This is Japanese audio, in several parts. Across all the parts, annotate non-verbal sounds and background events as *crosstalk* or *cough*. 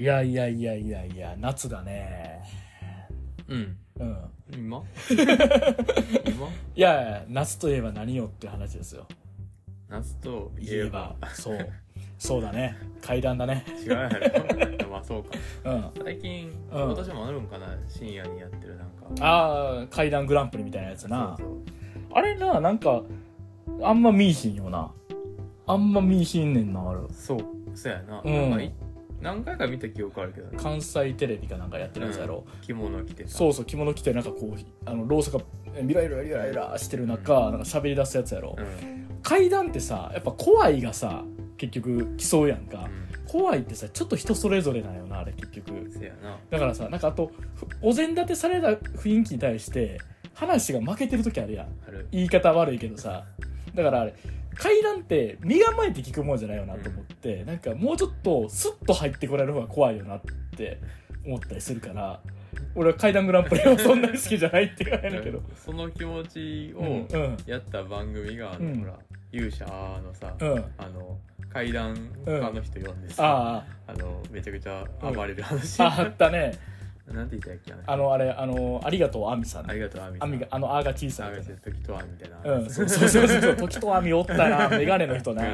いやいやいやいやいや夏だね。うん。うん。今？*laughs* 今？いやいや夏といえば何よって話ですよ。夏とい言ええばばそう。そうだね。階段だね。違うやろ。*laughs* まあそうか。うん。最近、うん。今年もあるんかな？深夜にやってるなんか。ああ階段グランプリみたいなやつな。そうあれななんかあんま見いひんよな。あんま見いひんねんなあれ。そうそう。そうやな,、うん。なんかい何回か見た記憶あるけどね。関西テレビかなんかやってるやつやろ、着物着てさそうそう着物着てなんかこうあのろうそくがビライラビライラしてる中、なんか喋り出すやつやろ、うん階段ってさやっぱ怖いがさ結局来そうやんか、怖いってさちょっと人それぞれなんよなあれ結局うんせやなだからさなんかあとふお膳立てされた雰囲気に対して話が負けてる時あるやん言い方悪いけどさだからあれ階段って身構えて聞くもんじゃないよなと思って、なんかもうちょっとスッと入ってこられる方が怖いよなって思ったりするから俺は階段グランプリはそんなに好きじゃないって言われるけど。その気持ちうんをうん。やった番組が、あのうん。ほら勇者のさ、うん。あの階段家の人呼んでさ、あ。あのめちゃくちゃ暴れる話、ああったねなんて言ったっけなあのあれあのありがとうあみさん。ありがとうアミあみがあのあが小ささいあが時とはみたいな。うん、そうそうそうそう時とあみおったなメガネの人な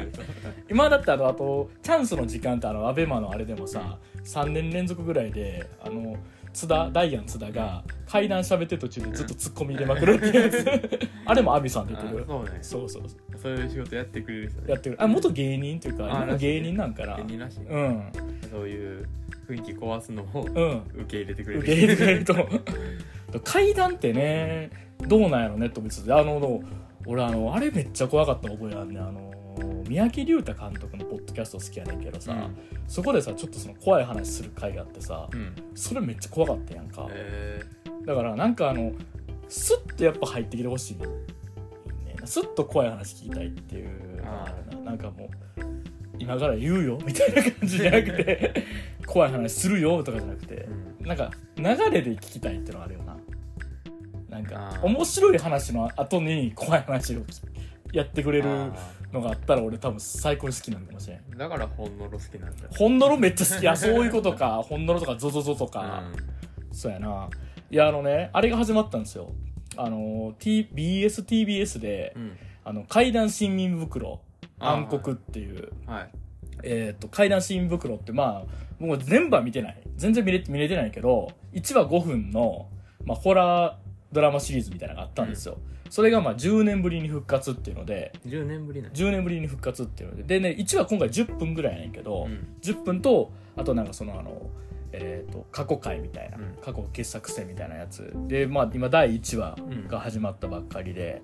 今だってあのあとチャンスの時間ってあのアベマのあれでもさ3年連続ぐらいであの津田ダイアン津田が階段喋ってる途中でずっとツッコミ入れまくるっていうやつ。*laughs* あれもアミさん出てる。あそうね。そうそうそう。いう仕事やってくれる人ね。やってる。あ元芸人っていうかあ今芸人なんかな芸人らしい、うん。そういう雰囲気壊すのをうん。受け入れてくれる。受け入れてくれると。階段ってねどうなんやろねと別にあの俺あのあれめっちゃ怖かった覚えあんね。んあの三宅龍太監督のポッドキャスト好きやねんけどさ、そこでさちょっとその怖い話する回があってさうん、うん、それめっちゃ怖かったやんか、えだからなんかあのスッとやっぱ入ってきてほしいね。スッと怖い話聞きたいっていうのがあるな。なんかもう今から言うよみたいな感じじゃなくて怖い話するよとかじゃなくてー、うん。なんか流れで聞きたいっていうのがあるよな。なんか面白い話の後に怖い話をやってくれるあのがあったら俺多分最高に好きなんかもしれん。ーだから本のろ好きなんだほんのろめっちゃ好き。*laughs* あそういうことか。ほんのろとかゾゾゾとか、そうやな。いやあのねあれが始まったんですよ。あの T BSTBS でうん、うん。あの怪談新民袋暗黒っていう。はい。えっ、と怪談新民袋ってまあもう全部は見てない。全然見れ見れてないけど1話5分の、まあ、ホラードラマシリーズみたいなのがあったんですよ、それがまあ10年ぶりに復活っていうので10年ぶりなん10年ぶりに復活っていうのででね1話今回10分ぐらいやねんけど、うん。10分とあとなんかそのあのえー、と過去回みたいな、うん。過去傑作戦みたいなやつ。でまあ今第1話が始まったばっかりで、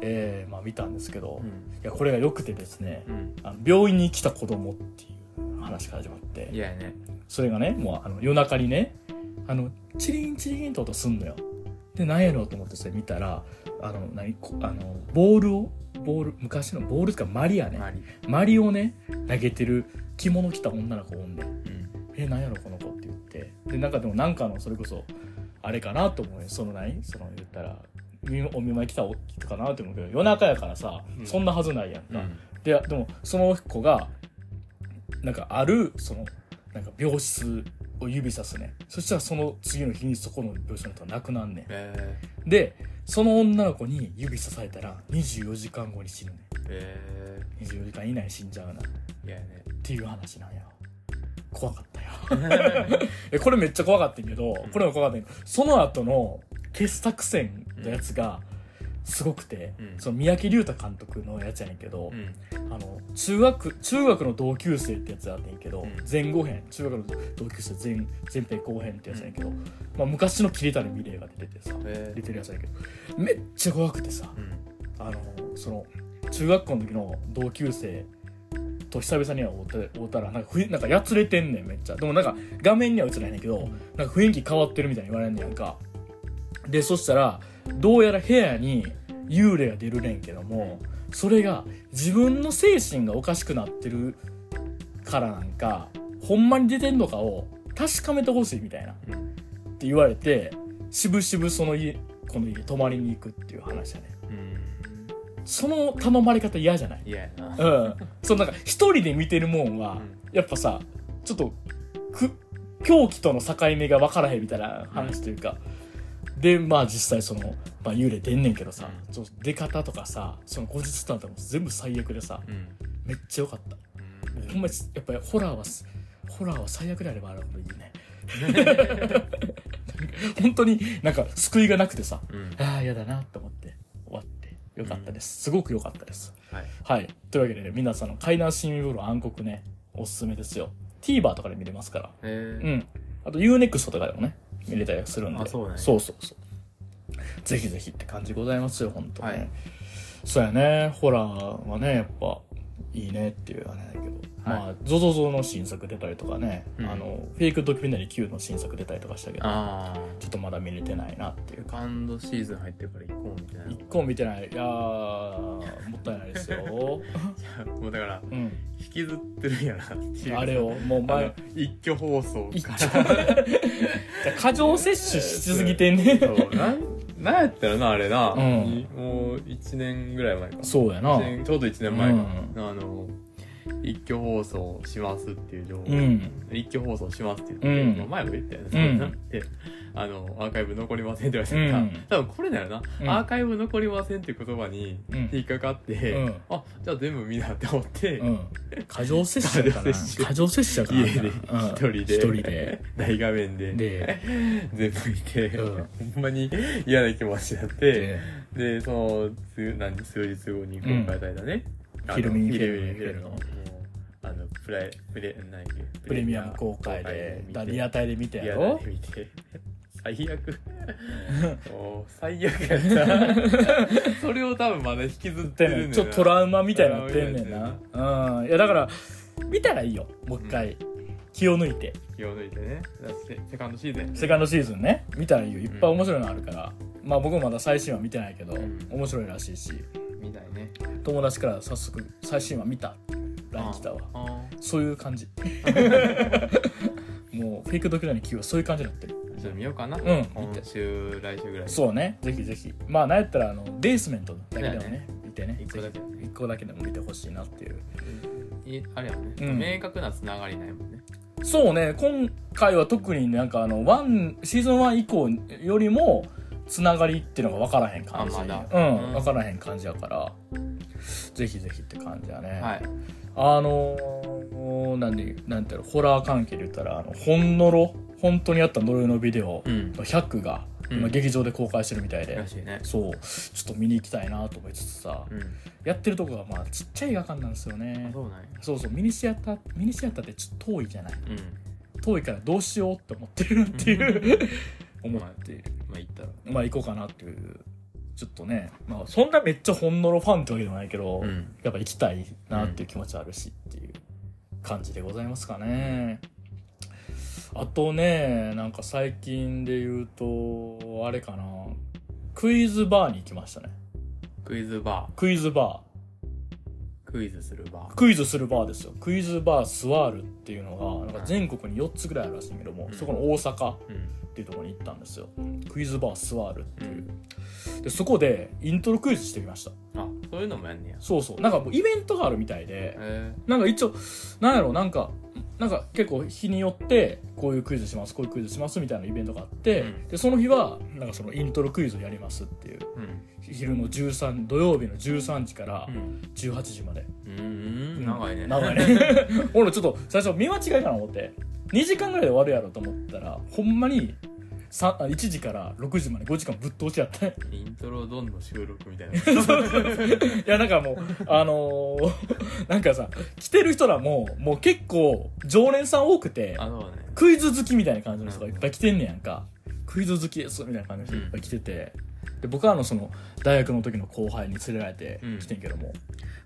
えーまあ見たんですけど、いうん。やこれが良くてですねうん。あの病院に来た子供っていう話から始まって。いやね。それがねもうあの夜中にねあのチリンチリンと音すんのよ。で何やろうと思ってそれ見たらあの何こあのボールをボール昔のボールっていうかマリアね。マリ。マリをね投げてる着物着た女の子おんねん。うん。え何やろこの子って言って。でなんかでもなんかのそれこそあれかなと思うよ。その何その言ったらみお見舞い来たおかなって思うけど夜中やからさ、うん。そんなはずないやんか、うん。ででもその子がなんかあるそのなんか病室を指さすね。そしたらその次の日にそこの病室の人が亡くなんねえんでその女の子に指さされたら24時間後に死ぬねー、えん24時間以内に死んじゃうな。ね。ていう話なんや。怖かったよ。*laughs* えこれめっちゃ怖かったけどこれも怖かったけどその後の傑作戦のやつがすごくて、うん。その三宅龍太監督のやつやねんけど、うん。あの中学中学の同級生ってやつあってんけど、うん。前後編中学の同級生前前編後編ってやつやねんけど、まあ、昔の桐谷美玲が出ててさえ出てるやつやねんけどめっちゃ怖くてさうん。あのその中学校の時の同級生と久々には会うたらなんかなんかやつれてんねんめっちゃ。でもなんか画面には映らないねんけど、なんか雰囲気変わってるみたいに言われんねやんか。でそしたらどうやら部屋に幽霊が出るねんけどもそれが自分の精神がおかしくなってるからなんかほんまに出てんのかを確かめてほしいみたいな。っうんて言われてしぶしぶその家この家泊まりに行くっていう話やね。うんその頼まれ方嫌じゃない？嫌やな。うん。そのなんか一人で見てるもんは、うん。やっぱさ、ちょっとく狂気との境目が分からへんみたいな話というか、でまあ実際その、まあ、幽霊出んねんけどさ、うん。その出方とかさその後日談とかも全部最悪でさうん。めっちゃ良かった、ほんまにやっぱりホラーはホラーは最悪であればあるほどいいね。*laughs* 本当になんか救いがなくてさうん。ああ嫌だなと思って終わってよかったです、すごく良かったです。はい。はい。というわけでね皆さんの階段シーン風呂暗黒ねおすすめですよ。TVer とかで見れますから。えー。うん。あと UNEXT とかでもね見れたりするんで。あそうなんや。そうそうそう。ぜひぜひって感じございますよ本当ね、はい。そうやね。ホラーはねやっぱいいねっていうあれだけど、まあ ZOZO の新作出たりとかね、うん。あのフェイクドキュメンタリー Q の新作出たりとかしたけどあちょっとまだ見れてないなっていうあカンドシーズン入ってるから行こうみたいな。一個も見てない。いやーもったいないですよ。*laughs* もうだからうん。引きずってるんやなあれをもうあ前の一挙放送一から *laughs* 過剰摂取しすぎてんね。そうなんやったらなあれな、うん。いもう1年ぐらい前か。そうやな。一年ちょうど1年前か、うあの一挙放送しますっていう情報、うん。一挙放送しますって言って、うん。まあ前も言ったよね、うんそんなん。であのアーカイブ残りませんって言われてた、うん。多分これだよな、うん。アーカイブ残りませんっていう言葉にうん。引っかかって、うん。あじゃあ全部見なって思って、うん。過剰摂取 *laughs* 過剰摂取家で一人で、一人で。*laughs* 大画面でで。全部見て、うん。ほんまに嫌な気持ちになって、で。で、その、つ何数日後に公開されたね。あのフィルミンフィルミンフィルミンフィルの、あの、プレ、プレ、プレミアム公開でだリアタイで見たやリアろタイで見て。最悪。*laughs* 最悪やった。*laughs* それを多分まだ引きずってるんだよなちょっとトラウマみたいになってんねんな。うん。いやだから見たらいいよ。もう一回。気を抜いて。気を抜いてね。セセカンドシーズンセカンドシーズンね。見たらいいよ。いっぱい面白いのあるから。まあ僕もまだ最新話見てないけどうん。面白いらしいし。みたいね。友達から早速最新話見た LINE 来たわ。あそういう感じ。*laughs* もうフェイクドキュメンタリー Q はそういう感じになってる。ーちょっと見ようかな。ん今週、来週ぐらい。そうね。ぜひぜひ。まあなんやったらあのベースメントだけでもね見てね。一個だけ。一個だけでも見てほしいなっていう。いあれやね、うん。明確なつながりないもんね。そうね。今回は特になんかあのワンシーズン1以降よりもつながりっていうのが分からへん感じ。あまだ。うん、うん。分からへん感じやから。ぜひぜひって感じやね、はい。あのー、なんでなんていうのホラー関係で言ったらあのほんのろ本当にあった呪いのビデオうん。の100が今うん劇場で公開してるみたいで、らしいね。そうちょっと見に行きたいなと思いつつさ、うん。やってるとこがまあちっちゃい映画館なんですよねあ、そう。そうそうミニシアターミニシアターってちょっと遠いじゃないうん。遠いからどうしようって思ってるっていう *laughs* 思ってまあ、行ったら。まあ行こうかなっていうちょっとねまあそんなめっちゃほんのろファンってわけでもないけど、うん。やっぱ行きたいなっていう気持ちあるしっていう感じでございますかねあとねなんか最近で言うとあれかな。クイズバーに行きましたね。クイズバクイズバー。クイズするバー。クイズするバーですよ。クイズバースワールっていうのがなんかはい。全国に4つぐらいあるらしいけども、うん。そこの大阪。っていうところに行ったんですよ。クイズバースワールっていう、でそこでイントロクイズしてきました。あ、そういうのもやんねや。そうそう。なんかもうイベントがあるみたいでえなんか一応なんやろなんかなんか結構日によってこういうクイズしますこういうクイズしますみたいなイベントがあって、うんでその日はなんかそのイントロクイズをやりますっていうー。うん。昼の13土曜日の13時からうん。18時まで、うーん。長いね。長いね *laughs* 俺ちょっと最初見間違いかな思って2時間ぐらいで終わるやろと思ったらほんまに1時から6時まで5時間ぶっ通しやったねイントロドンの収録みたいな。*laughs* いやなんかもうあのーなんかさ来てる人らももう結構常連さん多くてあのね。クイズ好きみたいな感じの人がいっぱい来てんねやんか。クイズ好きですみたいな感じの人いっぱい来てて、で僕はあのその大学の時の後輩に連れられて来てんけども、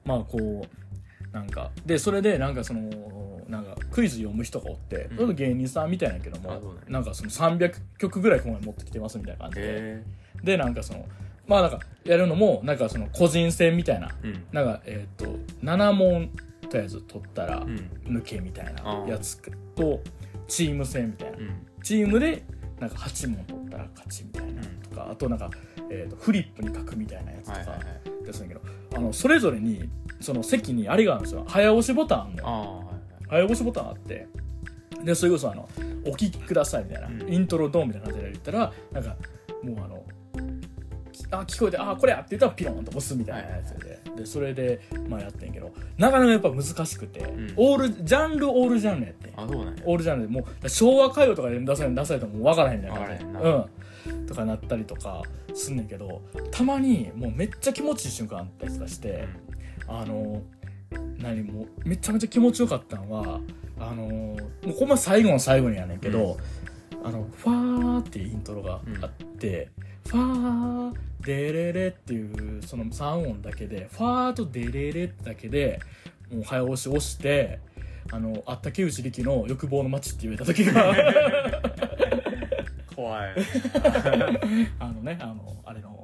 まあこうなんかでそれでなんかそのなんかクイズ読む人がおって、うんその芸人さんみたいなんやけどもうなんやなんかその300曲ぐらいここまで持ってきてますみたいな感じで、えでなんかそのまあなんかやるのもなんかその個人戦みたいなー。うん。なんかえっ、と7問とりあえず取ったらうん。抜けみたいなやつとチーム戦みたいなうん。チームでなんか8問取ったら勝ちみたいなとか、あとなんか、えー、とフリップに書くみたいなやつとかはいはいはい。ですんだけど、あのそれぞれにその席にあれがあるんですよ早押しボタンあ早押しボタンあって。でそれこそあの「お聴きください」みたいな、うん。イントロドンみたいな感じで言ったらなんかもうあのきあ聞こえて「あこれや」って言ったらピロンと押すみたいなやつで,、でそれでまあやってんけど。なかなかやっぱ難しくて、ん。オールジャンルオールジャンルやってん。あそうなんや。オールジャンルで。もう昭和歌謡とかで出され出されても分からへんみたいな感じで分かうん。とかなったりとかすんねんけどたまにもうめっちゃ気持ちいい瞬間あったりとかして、あの何もうめちゃめちゃ気持ちよかったのはあのもうほんま最後の最後にやねんけど、あのファーっていうイントロがあって、ファーデレレっていうその3音だけでファーとデレレだけでもう早押し押してあのあったけ内力の欲望の街って言えた時が怖い。*laughs* あのねあのあれの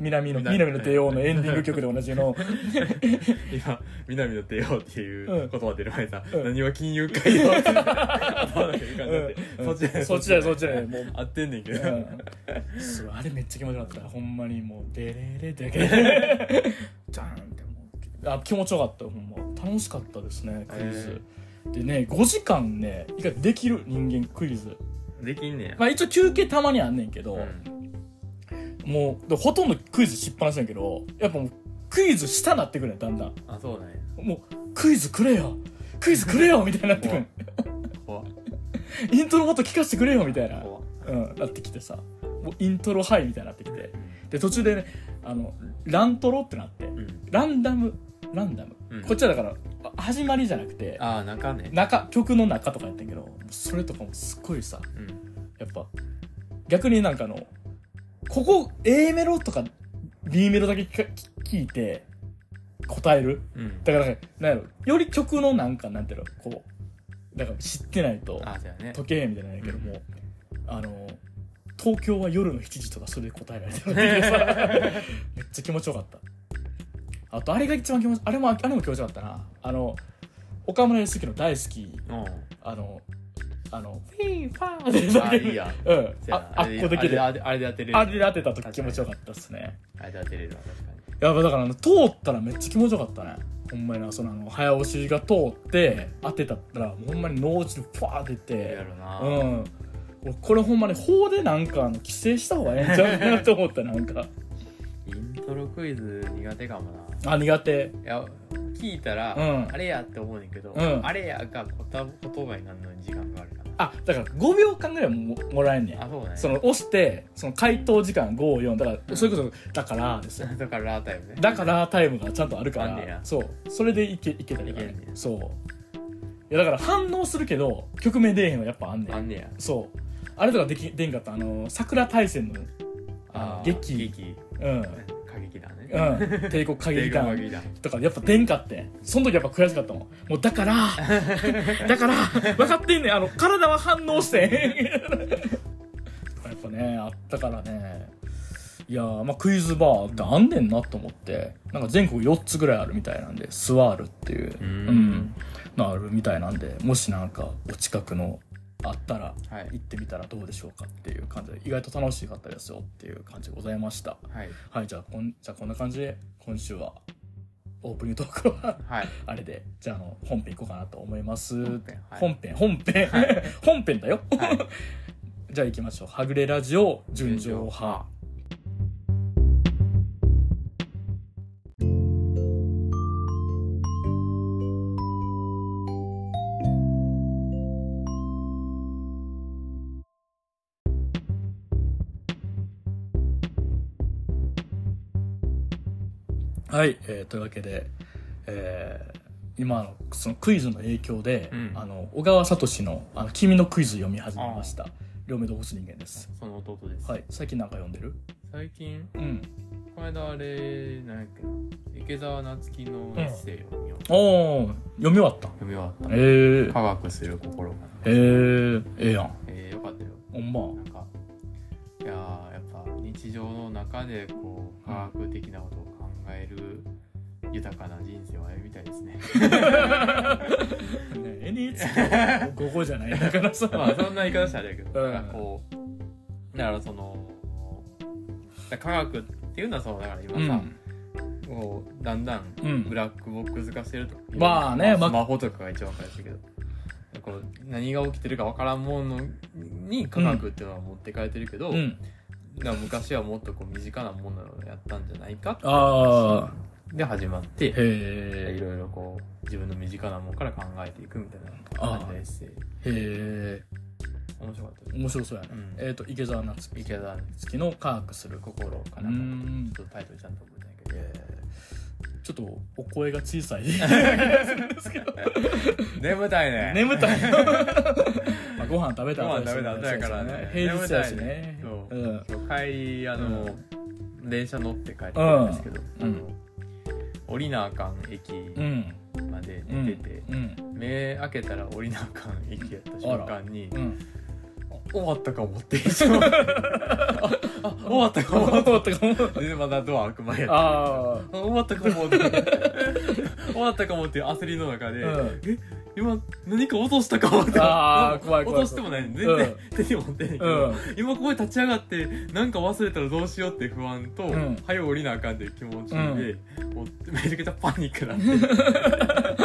南の南南の帝王のエンディング曲でおなじみの。*laughs* 今南の帝王っていう言葉出る前にさ、うん。何は金融界よって頭の中に浮かんでて、うん。そっちだよそっちだよそっちだよ。もう。合ってんねんけど、うん。すごい。あれめっちゃ気持ちよかった。ほんまにもうデレレだけでジャーンってもうあ気持ちよかったほんま。楽しかったですねクイズ、でね5時間ね意外とできる？人間クイズ。できんねや、まあ一応休憩たまにあんねんけど、うんもうでほとんどクイズしっぱなしやんけどやっぱもうクイズしたなってくるねんだんだん。あそうなんやもうクイズくれよ。クイズくれよみたいになってくる。イントロもっと聞かせてくれよみたいな。うん、なってきてさ。もうイントロハイみたいになってきて。で途中でねあのラントロってなって。うん。ランダムランダム、うん。こっちはだからあ始まりじゃなくてああ中ね。中曲の中とかやってんけどそれとかもすっごいさうん。やっぱ逆になんかあのここ A メロとか B メロだけ聞いて答える？うん。だからなんやろ？より曲のなんかなんていうの？こうだから知ってないとあそうやね。解けへんみたいなんやけども、あの東京は夜の7時とかそれで答えられてるっていうさめっちゃ気持ちよかった。あとあれが一番気持ちあれもあれも気持ちよかったな。あの岡村康之の大好き。うん。あのあのフィーファーあいいや。うん。ああっこできる。ああれであれで当てれる。れで当てた時気持ちよかったっすね。あれで当てれるわ確かに。やっぱだから通ったらめっちゃ気持ちよかったね。ほんまになそのあの早押しが通って当てたったらほんまに脳内でファー出て。やるな。うん。俺これほんまに法でなんかあの規制した方がええんちゃうかなと思ったなんか。イントロクイズ苦手かもな。あ苦手。いや聞いたら、うん。あれやって思うねんけど、うん。あれやが言言葉になるのに時間があるあだから5秒間ぐらいももらえんねん。あそうねその押してその回答時間54だからそれこそだからですよ。*laughs* だからタイムね。だからタイムがちゃんとあるから。あんねやそう。それでいけいけたりとかね。いけんねや。そう。いやだから反応するけど曲名出えへんはやっぱあんねん。あんねや。そう。あれとかできでんかった。あの桜大戦のあのー劇。劇。うん歌劇だね。うん。帝国歌劇団とかやっぱ出んかってんその時やっぱ悔しかったもん。もうだから *laughs* だから分かってんねん。あの体は反応して。ん *laughs* やっぱねあったからね。いやーまあクイズバーってあんねんなと思って。なんか全国4つぐらいあるみたいなんでスワールっていうううんん。のあるみたいなんでもしなんかお近くのあったらはい。行ってみたらどうでしょうかっていう感じで意外と楽しかったですよっていう感じでございました。はい。はい、じゃあこん、じゃあこんな感じで、今週は、オープニングトークは、はい。*laughs* あれで、じゃあ、あの、本編行こうかなと思います。本編はい。本編、本編、*laughs* 本編だよ。はい。*laughs* じゃあ行きましょう。はぐれラジオ、純情派。はい、えーというわけで、えー今のそのクイズの影響で、うん。あの小川聡のあの「君のクイズ」読み始めました。両目動物人間です。その弟です、はい最近なんか読んでる？最近？うん。この間あれなんやっけな？池澤夏樹のエッセイを読みようおお読み終わった。読み終わった。えー、科学する心が。えー、ええやん。えー、よかったよ。ほんま。なんかいやーやっぱ日常の中でこう科学的なことを考える豊かな人生を歩みたいですね。*laughs* ね NHK 午後じゃないだからさ。*laughs* まあそんな言い方したらあれやけど、うん。なんかこうだからその科学っていうのはそうだから今さ、うん。こうだんだんうん。ブラックボックス化してると、まあねまあスマホとかが一番分かりやすいけどこう何が起きてるかわからんものに科学っていうのは持ってかれてるけど、うんだから昔はもっとこう身近なものをやったんじゃないかっていうあで始まってへいえろいろこう自分の身近なものから考えていくみたいな感じのエッセイ。へえ面白かったです面白そうやね、うん。えっ、と池澤夏樹。池田月の科学する心かうなんかん。ちょっとタイトルちゃんと覚えてないけど、えーちょっとお声が小さい。*laughs* 眠たいね。眠たい。*laughs* まあご飯食べたご飯後食べた後やからね。平日やしね。眠たいね。うん。今日帰りあの、電車乗って帰ってくうんですけど、うん。あの降りなあかん駅うん。までうん寝てて、うん。目開けたら降りなあかん駅やった瞬間に終わったかもって一緒ああ終わったかも終わったかもでまだドア開く前やった。終わったかもって。終わったかもっていう焦りの中で、うん。え今何か落としたかもって。あー *laughs* 怖い怖い落としてもない。全然、手に持ってないけど、うん。今ここで立ち上がってなんか忘れたらどうしようって不安と、ん。早う降りなあかんっていう気持ちで、もうめちゃくちゃパニックな。んであ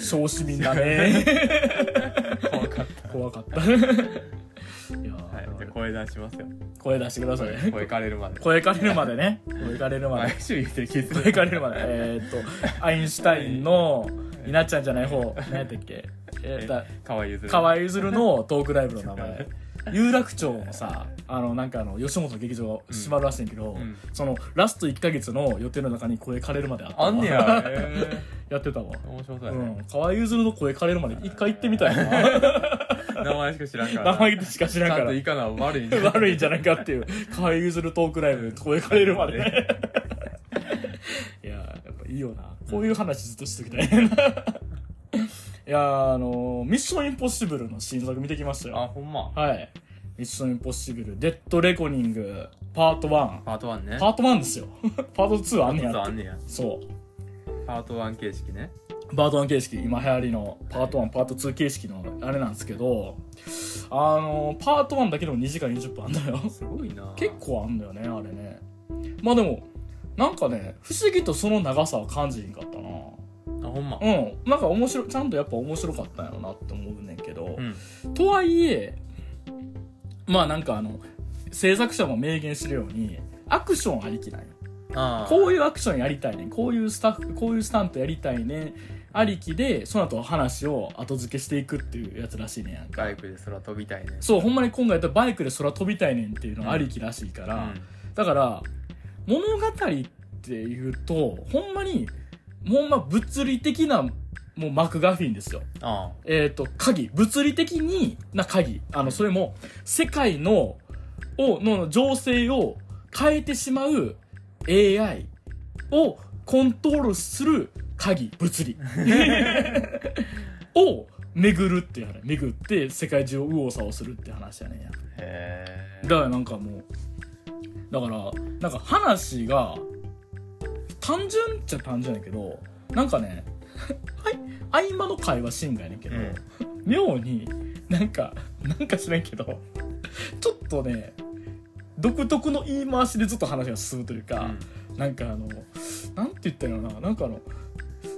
小市民だね。*laughs* 怖かった。怖かったいやー、はい、じゃあ声出しますよ。声出してください。声声かれるまで。声かれるまでね。声かれるまで。毎週言ってる気す声かれるまで。えーっと *laughs* アインシュタインの稲ちゃんじゃない方何やったっけ？えーっとかわいいず河合ゆずるのトークライブの名前。*laughs* 有楽町のさあのなんかあの吉本劇場が閉まるらしいんやけど、うん。そのラスト1か月の予定の中に声枯れるまであった。わあんねや、*laughs* えやってたわ。ー、面白そうやね、うん。河合ゆずるの声枯れるまで一回行ってみたいな名前しか知らんから。名前しか知らんから。ちゃんといかな悪いんじゃない。悪いんじゃないかっていう。河合ゆずるトークライブで声枯れるまでねい。ややっぱいいよな。こういう話ずっとしときたいいやあのミッションインポッシブルの新作見てきましたよ。あほんま。はい。ミッションインポッシブル、デッドレコニング、パート1。パート1ね。パート1ですよ。*laughs* パート2あんねやパートあんねや。そパート1形式ねう。パート1形式、今流行りのパート1、パート2形式のあれなんですけど、あの、パート1だけでも2時間20分あんだよ。すごいな結構あんだよね、あれね。まあでも、なんかね、不思議とその長さは感じひんかったな。あほんま？うん。なんか面白い、ちゃんとやっぱ面白かったんやろなって思うねんけど、うんとはいえまあなんかあの制作者も明言してるようにアクションありきなんよこういうアクションやりたいねんこういうスタッフこういうスタントやりたいねんありきでその後話を後付けしていくっていうやつらしいねん。やんかバイクで空飛びたいねそうほんまに今回やったらバイクで空飛びたいねんっていうのありきらしいから、うん。だから物語っていうとほんまにほんま物理的なもうマクガフィンですよ。あえっ、と、鍵。物理的にな鍵。あの、それも、世界の、を、の情勢を変えてしまう AI をコントロールする鍵、物理。*laughs* *laughs* を巡るっていう話。巡って世界中を右往左往するって話やねんや。だからなんかもう、だから、なんか話が、単純っちゃ単純やけど、なんかね、*laughs* はい、合間の会話シーンがやねんけど、妙になんかなんか知らんけどちょっとね独特の言い回しでずっと話が進むというか、なんかあのなんて言ったらいいのかななんかあの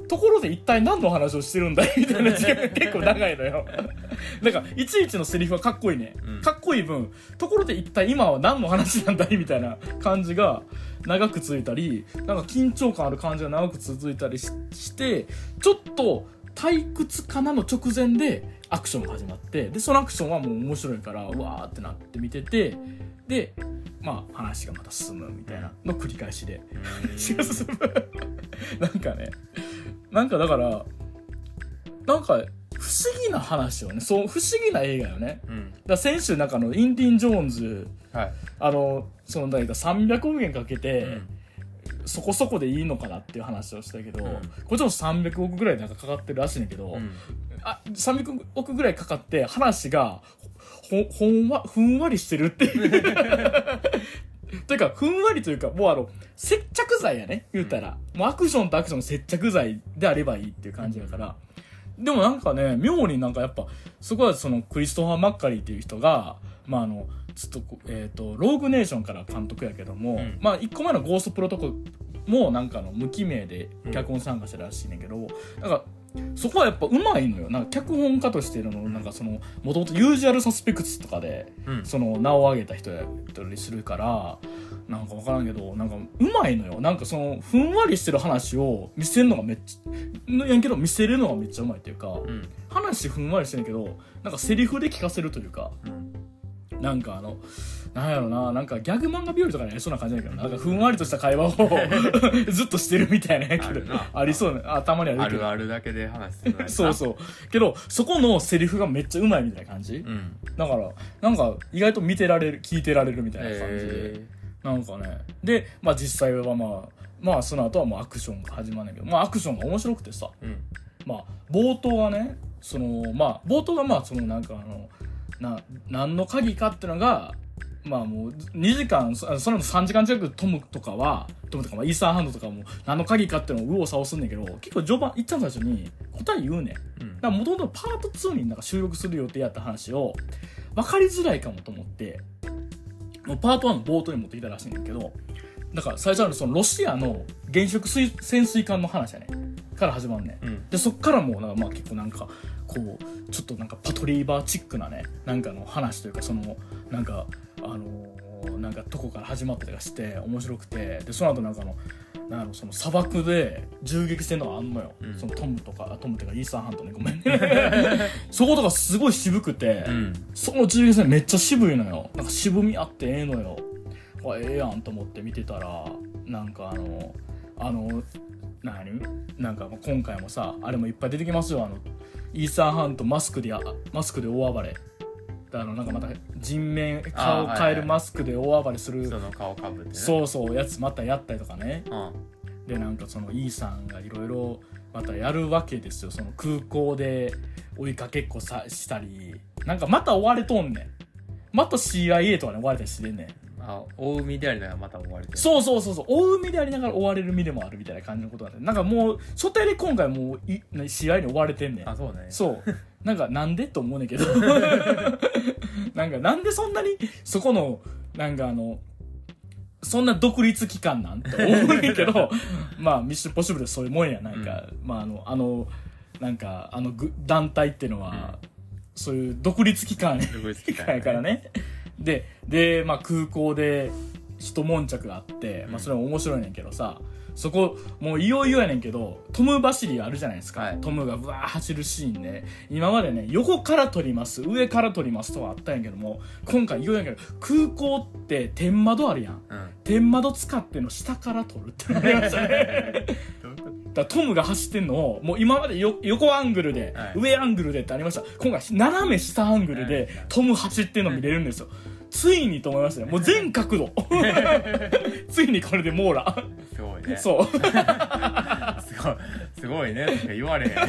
ところで一体何の話をしてるんだい？*laughs* みたいな時間が結構長いのよ。*laughs* なんかいちいちのセリフはかっこいいね、うん。かっこいい分ところで一体今は何の話なんだい？*laughs* みたいな感じが長く続いたりなんか緊張感ある感じが長く続いたりししてちょっと退屈かなの直前でアクションが始まってでそのアクションはもう面白いからうわーってなって見ててでまあ話がまた進むみたいなの繰り返しで。話が進む。なんかねなんかだからなんか不思議な話をねそう不思議な映画よね。うん。だ先週なんかあのインディン・ジョーンズはい。あのそのだから300億円かけて、うん。そこそこでいいのかなっていう話をしたけど、うん。こっちも300億ぐらいなんかかかってるらしいねんけど、うん。あ300億ぐらいかかって話がほほんわふんわりしてるっていう *laughs* というかふんわりというかもうあの接着剤やね言うたら、もうアクションとアクションの接着剤であればいいっていう感じだから、でもなんかね妙になんかやっぱそこはそのクリストファー・マッカリーっていう人がまああのちょっとこえっ、とローグネーションから監督やけども、うん。まあ1個前のゴーストプロトコルもなんかあの無記名で脚本参加してるらしいねんけど、なんかそこはやっぱうまいのよ。なんか脚本家としてのなんかそのもともとユージュアルサスペクツとかでうん。その名を上げた人やったりするからなんか分からんけどなんかうまいのよ。なんかそのふんわりしてる話を見せるのがめっちゃやんけど見せるのがめっちゃうまいっていうかうん。話ふんわりしてるけどなんかセリフで聞かせるというかうん。なんかあのなんやろななんかギャグ漫画日和とかにありそうな感じだけどな。んかふんわりとした会話を *laughs* ずっとしてるみたいなやけどありそうね頭にあるけど。あるあるだけで話すそうそう。けどそこのセリフがめっちゃうまいみたいな感じ？うん。だからなんか意外と見てられる聞いてられるみたいな感じで、えなんかね。でまあ実際はまあまあその後はもうアクションが始まるんだけどまあアクションが面白くてさ。ーうん。まあ冒頭はねそのまあ冒頭がまあそのなんかあのな何の鍵かっていうのがまあもう2時間そそれも3時間近くトムとかはトムとかまあイーサーハンドとかも何の鍵かっていうのを右往左往すんねんけど結構序盤いっちゃん最初に答え言うねん。うん。だからもともとパート2になんか収録する予定やった話を分かりづらいかもと思ってもうパート1の冒頭に持ってきたらしいんだけどだから最初はそのロシアの原子力水潜水艦の話やねから始まんねん。うん。でそっからもうなんかまあ結構なんかこうちょっとなんかパトリーバーチックなねなんかの話というかそのなんかあのーなんかとこから始まったりとかして面白くて。でその後なんかあのなんやろその砂漠で銃撃戦とかあんのよ、うん。そのトムとかあトムっていうかイーサーハントね。ごめんね。*laughs* そことかすごい渋くて、うん。その銃撃戦めっちゃ渋いのよ。なんか渋みあってええのよ。あええやんと思って見てたらなんかあのあの何？なんか今回もさあれもいっぱい出てきますよ。あのイーサーハントマスクでやマスクで大暴れあのなんかまた人面顔を変えるマスクで大暴れするその顔かぶってね。そうそうやつまたやったりとかね。うん。でなんかそのイーさんがいろいろまたやるわけですよ。その空港で追いかけっこさしたり。なんかまた追われとんねん。また CIA とかに追われたりしてんねん。あ大海でありながらまた終われてる。そうそうそう。そう追う身でありながら追われる身でもあるみたいな感じのことなんでなんかもう初手で今回もういね試合に追われてんねん。あそうね。そう *laughs* なんかなんでと思うねんけど。*laughs* なんかなんでそんなにそこのなんかあのそんな独立機関なんて思うねんけど。*laughs* まあミッションポッシブルそういうもんやなんか、まああのあのなんかあのぐ団体っていうのは、そういう独立機関独立機関 *laughs* やからね。で、で、まあ空港で一悶着があって、まあそれも面白いねんけどさ、そこ、もういよいよやねんけど、トム走りあるじゃないですか。はい。トムがブワー走るシーンで、今までね、横から撮ります、上から撮りますとはあったんやけども、今回いよいよやけど、空港って天窓あるやん。うん。天窓使っての下から撮るってなりましたね。だトムが走ってんのをもう今までよ横アングルで、はい。上アングルでってありました。今回斜め下アングルで、はい。トム走ってんの見れるんですよ、ついにと思いましたね。もう全角度。*laughs* ついにこれで網羅。すごいね。そう。すごい。すごいね。言われへん。*laughs*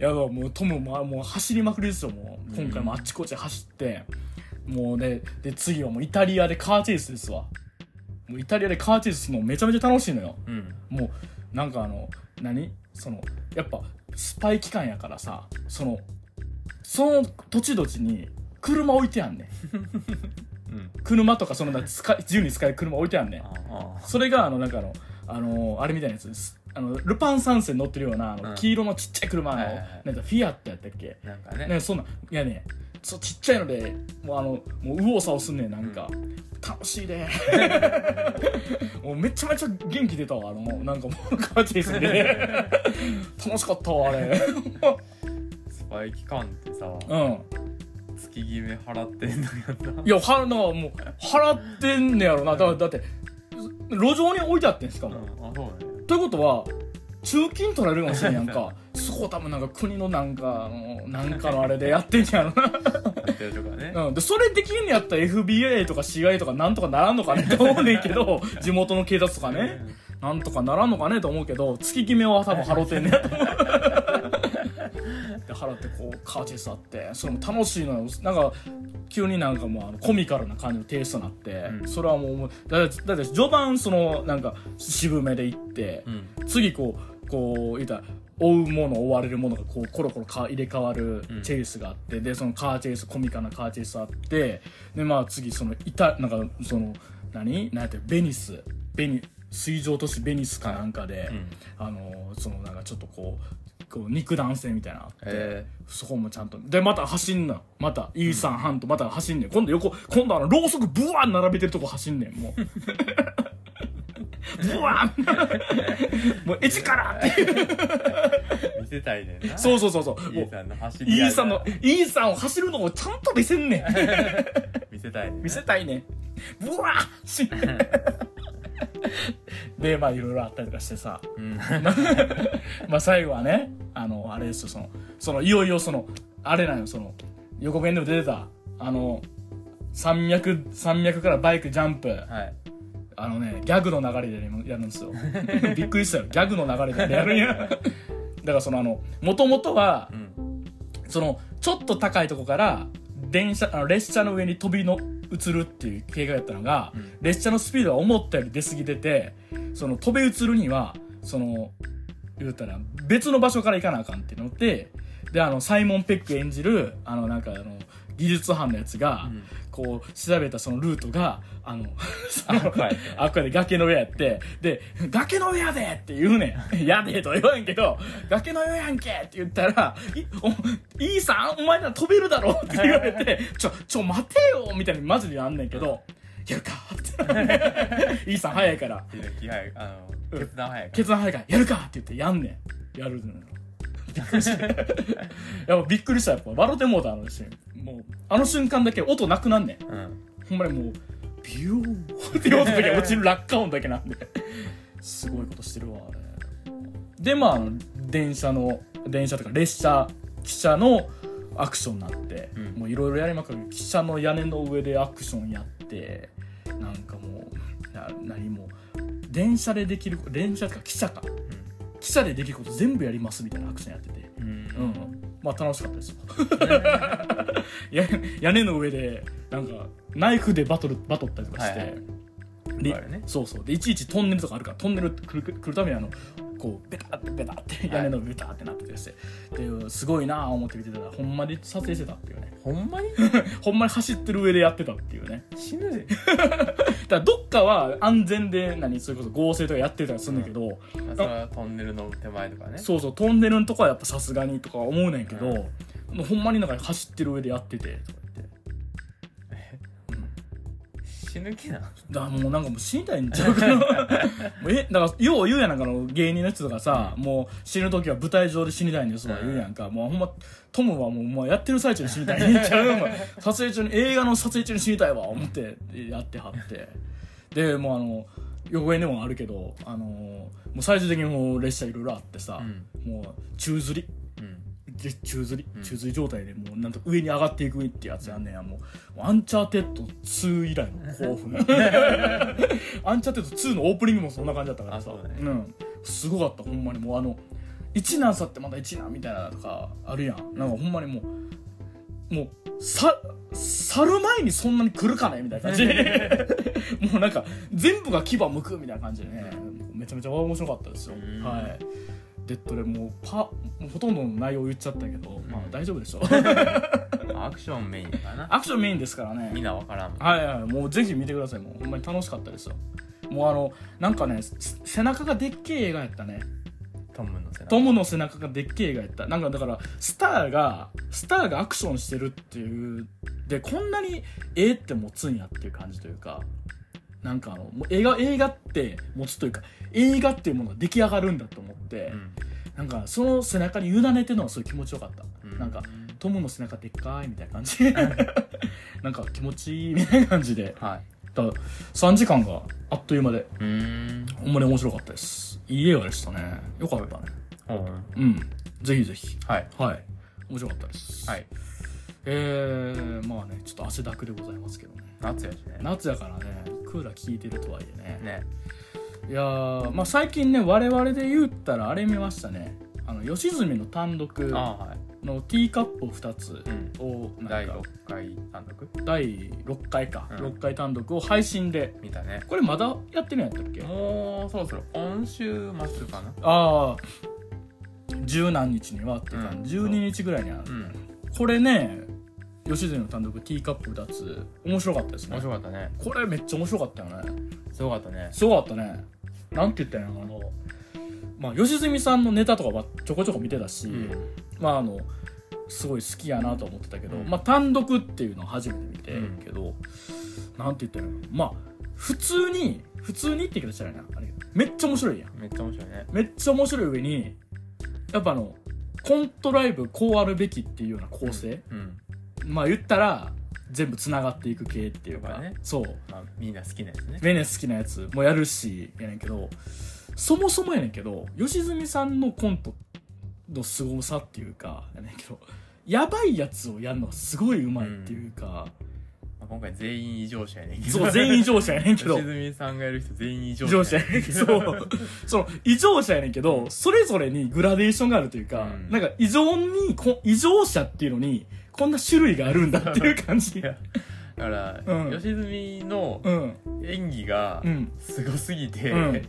いやもうトムももう走りまくりですよもう。今回もあっちこっち走って、もうねで次はもうイタリアでカーチェイスですわ。もうイタリアでカーチェイスするのめちゃめちゃ楽しいのよ。うん。もうなんかあの何？そのやっぱスパイ機関やからさそのその土地土地に車置いてやんねん。うん車とかそのな使い自由に使える車置いてやんねん。ああ。それがあのなんかあのあのあれみたいなやつですあのルパン三世に乗ってるようなあの、うん。黄色のちっちゃい車の、はいはいはい。なんかフィアットやったっけ？なんかね。ねそんなん。いやねそうちっちゃいのでもうあのもう右往左往すんねんなんか、楽しいで。*laughs* もうめちゃめちゃ元気出たわあのなんかもうカーチェイスで。*laughs* 楽しかったわあれ。スパイ期間ってさ。うん月決め払ってんのやんないやはなんかもう払ってんねやろな。だだって路上に置いてあってんしかも、うん。あそうね。ということは中金取られるかもしれんやんか。そこ多分なんか国のなんかあのなんかのあれでやってんやろな。ね。*laughs* うん、でそれできんのやったら FBI とか CIA とかなんとかならんのかね。*laughs* って思うねんけど地元の警察とかね。なんとかならんのかねと思うけど月決めは多分払ってんねやと思う。で払ってこうカーチェイスあってそれも楽しいのよ。なんか急になんかもうあのコミカルな感じのテイストになって、うん。それはもうだってだって序盤そのなんか渋めでいって、うん。次こうこう言ったら追うもの追われるものがこうコロコロか入れ替わるうん。チェイスがあって、でそのカーチェイスコミカルなカーチェイスあってでまあ次そのいたなんかその何？なんやってベニス。ベニ水上都市ベニスかなんかで、うん。あのそのなんかちょっとこうこう肉弾戦みたいなのあって、え。そこもちゃんとでまた走んのまたイーサン・ハンとまた走んねん。今度横今度あのろうそくブワー並べてるとこ走んねんもう。*laughs* ブワーもうエチからってー見せたいねんな。そうそうそうそう。イーさんの走りイーサンのイーサンを走るのをちゃんと見せんね。ん *laughs* 見せたいね見せたいね。んブワーしでまあいろいろあったりとかしてさ。うん。*laughs* まあ最後はねあのあれですよそのそのいよいよそのあれなのその予告編でも出てたあの山脈山脈からバイクジャンプ。はい。あのねギャグの流れでやるんですよ。*laughs* びっくりしたよ。ギャグの流れでやるんや。*laughs* だからそのあのもともとはうん。そのちょっと高いとこから電車あの列車の上に飛びの移るっていう計画やったのが、うん。列車のスピードが思ったより出過ぎててその飛び移るにはその言うたら別の場所から行かなあかんっていうのでであのサイモン・ペック演じるあのなんかあの技術班のやつが、うんこう調べたそのルートがあのあっこれで崖の上やってで「崖の上やで!」って言うねん「*laughs* やで!」とは言わんけど「崖の上やんけ!」って言ったら「いおいいさんお前なら飛べるだろ!」って言われて「*laughs* ちょちょ待てよ!」みたいにマジでやんねんけど「やるか!」って「*laughs* いいさん早いから決断早いか決断早いからやるか!」って言ってやんねんやるのよびっくりしたやっぱびっくりしたやっぱ笑ってもうたあのシーン。もうあの瞬間だけ音なくなんねん。らうん。ほんまにもうビューって言おうと時は落ちる落下音だけなんで。すごいことしてるわあれ。でまあ電車の電車とか列車汽車のアクションになって、うん。もういろいろやりまくる汽車の屋根の上でアクションやってなんかもうな何も電車でできる電車とか汽車か汽車でできること全部やりますみたいなアクションやってて。うん。うん、まあ楽しかったです。よ *laughs* や屋根の上でなんかナイフでバトルバトったりとかして、はいはいでね。そうそう。でいちいちトンネルとかあるからトンネル来る来るためにあのこうベタってベタって屋根の上ベタってなっててして、ですごいなあ思って見てたらほんまに撮影してたっていうね。ほんまに？*laughs* ほんまに走ってる上でやってたっていうね。死ぬで。*laughs* だからどっかは安全で何それこそ合成とかやってたりするんだけど、まあそれはトンネルの手前とかね。そうそうトンネルのとこはやっぱさすがにとか思うねんけど、もうほんまになんか走ってる上でやっててとか言って死ぬ気なだからもうなんかもう死にたいんちゃうかな。*laughs* えだからよう言うやんなんかの芸人の人とかさ、もう死ぬ時は舞台上で死にたいんですとか言うやんか、もうほんまトムはもうもうやってる最中に死にたいんちゃう *laughs* 撮影中に映画の撮影中に死にたいわ思ってやってはって。でもうあの横縁でもあるけどあのもう最終的にもう列車いろいろあってさ、もう宙吊り宙吊りうん。宙吊り状態でもうなんと上に上がっていくってやつやんねや。もうアンチャーテッド2以来の興奮。アンチャーテッド2 *laughs* のオープニングもそんな感じだったからさ。あそうん、すごかったほんまに。もうあの一難去ってまた一難みたいなとかあるやん。なんかほんまにもうもうさ去る前にそんなに来るかねみたいな感じ。*laughs* もうなんか全部が牙向くみたいな感じでね。めちゃめちゃ面白かったですよ。うん。はいデッドでもうパもうほとんどの内容言っちゃったけど、まあ大丈夫でしょ。アクションメインかな。アクションメインですからね。みんなわからんもんはいはいもうぜひ見てください。もうほんまに楽しかったですよ。もうあのなんかねす背中がでっけえ映画やったね。トムの背中。トムの背中がでっけえ映画やった。なんかだからスターがスターがアクションしてるっていうでこんなにええって持つんやっていう感じというかなんかあのもう映画映画って持つというか映画っていうものが出来上がるんだと思って、うん。なんかその背中に委ねてるのがすごい気持ちよかった、うん。なんかトムの背中でっかいみたいな感じ。*laughs* なんか気持ちいいみたいな感じで。はい。だ3時間があっという間でうーん。ほんまに面白かったです。いい映画でしたね。よかったね。うん。ぜひぜひ。はい。はい。面白かったです。はい。えー、まあねちょっと汗だくでございますけどね。夏やしね。夏やからねクーラー効いてるとはいえね。ね。いやーまあ最近ね我々で言ったらあれ見ましたね。あの吉住の単独のティーカップ2つうん。をなん第か6回単独？第6回か、うん。6回単独を配信で。見たね。これまだやってるんやったっけ？もうそろそろ今週末かな？ああ十何日にはってか、うん。12日ぐらいには、うん。これね吉住の単独ティーカップ2つ。面白かったですね。面白かったね。これめっちゃ面白かったよね。すごかったね。すごかったね。なんて言ったらあのまあ吉住さんのネタとかはちょこちょこ見てたし、うん。まああのすごい好きやなと思ってたけど、うん。まあ単独っていうのを初めて見てうん。けど、なんて言ったらまあ普通に普通にって言い方したらな。あれめっちゃ面白いやん。めっちゃ面白いね。めっちゃ面白い上にやっぱあのコントライブこうあるべきっていうような構成、うんまあ言ったら全部つながっていく系っていうかね。そう。まあみんな好きなやつね。ベネ好きなやつもやるしやねんけどそもそもやねんけど吉住さんのコントの凄さっていうかやねんけどやばいやつをやるのがすごいうまいっていうか、まあ今回全員異常者やねんけど。そう全員異常者やねんけど。吉住さんがやる人全員異常者やねんけど。そう。その異常者やねんけどそれぞれにグラデーションがあるというか、うん。なんか異常にこ異常者っていうのにこんな種類があるんだっていう感じ。*laughs* だから、うん。吉住のうん。演技がうん。すごすぎて、うん。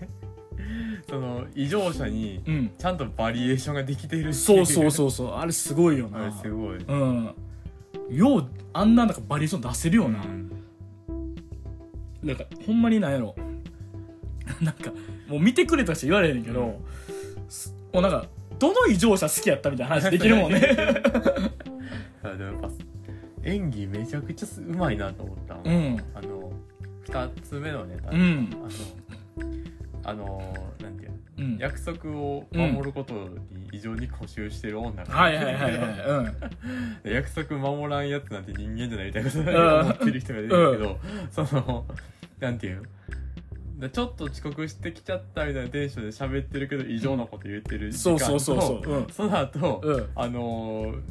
*laughs* その異常者にうん。ちゃんとバリエーションができてるそうそうそうそう。あれすごいよな。あれすごい、うん。ようあんななんかバリエーション出せるよな、うん。なんかほんまになんやろ。なんかもう見てくれたし言われへんけど、すもうなんかどの異常者好きやったみたいな話できるもんね。*laughs* あでもやっぱ演技めちゃくちゃうまいなと思ったの、うん。あの2つ目のネタ、うん。あのあのなんていうん。約束を守ることに異常に固執してる女が、はいはいはいはい *laughs* 約束守らんやつなんて人間じゃないみたいなことん。思ってる人が出てるけど、そのなんていうちょっと遅刻してきちゃったみたいなテンションで喋ってるけど異常なこと言ってる時間と、そうそうそうそう。うん。その後、うん。うんあのー